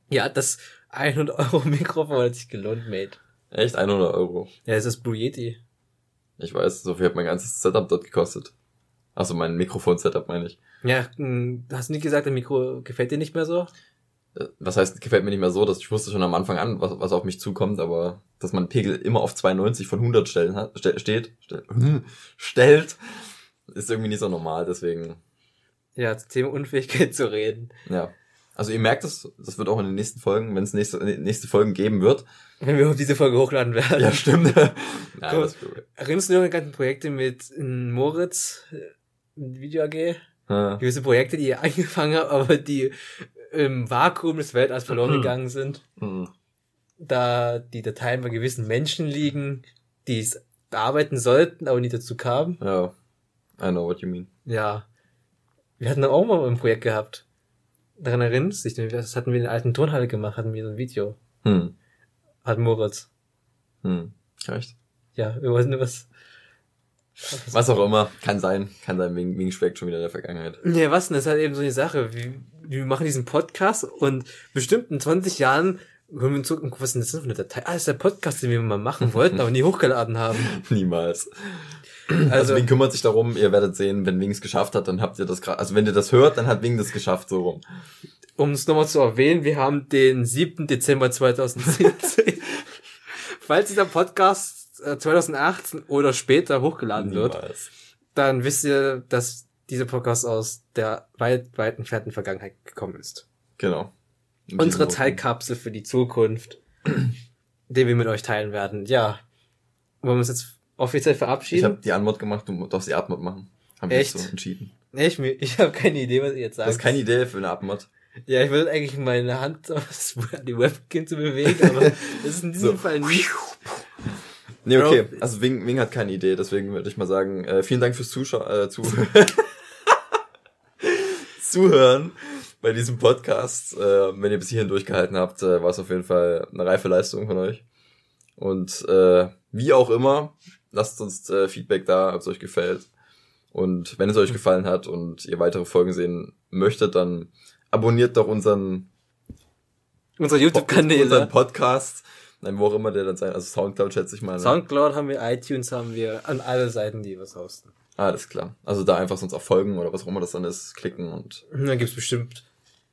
Ja, das 100 Euro Mikrofon hat sich gelohnt, Mate. Echt 100 Euro. Ja, es ist Blue Yeti. Ich weiß, so viel hat mein ganzes Setup dort gekostet. Also mein Mikrofon-Setup meine ich. Ja, hm, hast du nicht gesagt, der Mikro gefällt dir nicht mehr so? Äh, Was heißt, gefällt mir nicht mehr so, dass ich wusste schon am Anfang an, was, was auf mich zukommt, aber dass man Pegel immer auf 92 von 100 stellen hat, ste steht, ste stellt, ist irgendwie nicht so normal, deswegen, Ja, zum Thema Unfähigkeit zu reden. ja. Also ihr merkt es, das wird auch in den nächsten Folgen, wenn es nächste, nächste Folgen geben wird. Wenn wir auf diese Folge hochladen werden. Ja, stimmt. ja, Komm. das, Erinnerst du dich an die ganzen Projekte mit äh, Moritz, äh, Video AG? ja. Gewisse Projekte, die ihr angefangen habt, aber die im Vakuum des Weltalls verloren Mhm. gegangen sind. Mhm. Da die Dateien bei gewissen Menschen liegen, die es bearbeiten sollten, aber nie dazu kamen. ja, I know what you mean. Ja. Wir hatten auch mal ein Projekt gehabt. Daran erinnerst du dich? Das hatten wir in der alten Turnhalle gemacht, hatten wir so ein Video. Hm. Hat Moritz. Hm. Recht. Ja, wir wollten was. Was auch immer, kann sein, kann sein, wegen, wegen Speck schon wieder in der Vergangenheit. Ja, was denn? Das ist halt eben so eine Sache. Wir, wir machen diesen Podcast und bestimmt in 20 Jahren hören wir uns zurück und gucken, was ist denn das für eine Datei? Ah, das ist der Podcast, den wir mal machen wollten, aber nie hochgeladen haben. Niemals. Also, Also, Wing kümmert sich darum, ihr werdet sehen, wenn Wing es geschafft hat, dann habt ihr das gerade, also wenn ihr das hört, dann hat Wing das geschafft, so rum. um es nochmal zu erwähnen, wir haben den 7. Dezember 2017. Falls dieser Podcast äh, 2018 oder später hochgeladen wird, Niemals. dann wisst ihr, dass dieser Podcast aus der weit, weit entfernten Vergangenheit gekommen ist. Genau. In Unsere Zeitkapsel für die Zukunft, den wir mit euch teilen werden. Ja. Wollen wir uns jetzt offiziell Ich verabschieden? habe die Antwort gemacht, du darfst die Abmod machen. Haben wir Echt? so entschieden. ich, ich habe keine Idee, was ihr jetzt sagt. Das ist keine Idee für eine Abmod. Ja, ich würde eigentlich meine Hand auf die Webcam zu bewegen, aber das ist in diesem So. Fall nicht. Nee, okay. Also Wing, Wing hat keine Idee, deswegen würde ich mal sagen, äh, vielen Dank fürs Zuschau äh, zu Zuhören bei diesem Podcast. Äh, wenn ihr bis hierhin durchgehalten habt, äh, war es auf jeden Fall eine reife Leistung von euch. Und äh, wie auch immer, lasst uns äh, Feedback da, ob es euch gefällt. Und wenn es euch gefallen hat und ihr weitere Folgen sehen möchtet, dann abonniert doch unseren Unsere unseren YouTube-Kanäle. Podcast. Nein, wo auch immer der dann sein, also Soundcloud schätze ich mal. Ne? Soundcloud haben wir, iTunes haben wir, an alle Seiten, die was hosten. Alles klar. Also da einfach sonst auch folgen oder was auch immer das dann ist, klicken und Und dann gibt's bestimmt,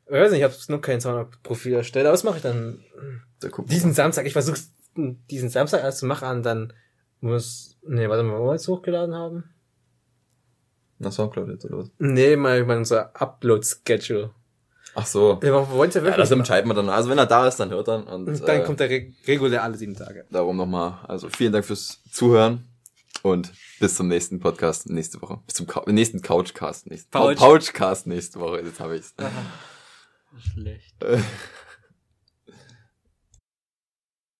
ich weiß nicht, ich habe noch kein Soundcloud-Profil erstellt, aber was mache ich dann? da. Diesen Samstag, ich versuche diesen Samstag alles zu machen, und dann muss, nee, warte mal, wollen wir jetzt hochgeladen haben? Na, Soundcloud jetzt oder was? Nee, mal, mal unser Upload-Schedule. Ach so. Wir wollen ja Ja, wirklich das machen. entscheiden wir dann. Also wenn er da ist, dann hört er. Und, Und dann äh, kommt er re regulär alle sieben Tage. darum nochmal. Also vielen Dank fürs Zuhören und bis zum nächsten Podcast nächste Woche. Bis zum Cou nächsten Couchcast. Nächsten Pouch. Pouchcast nächste Woche. Jetzt habe ich's. Schlecht. Äh,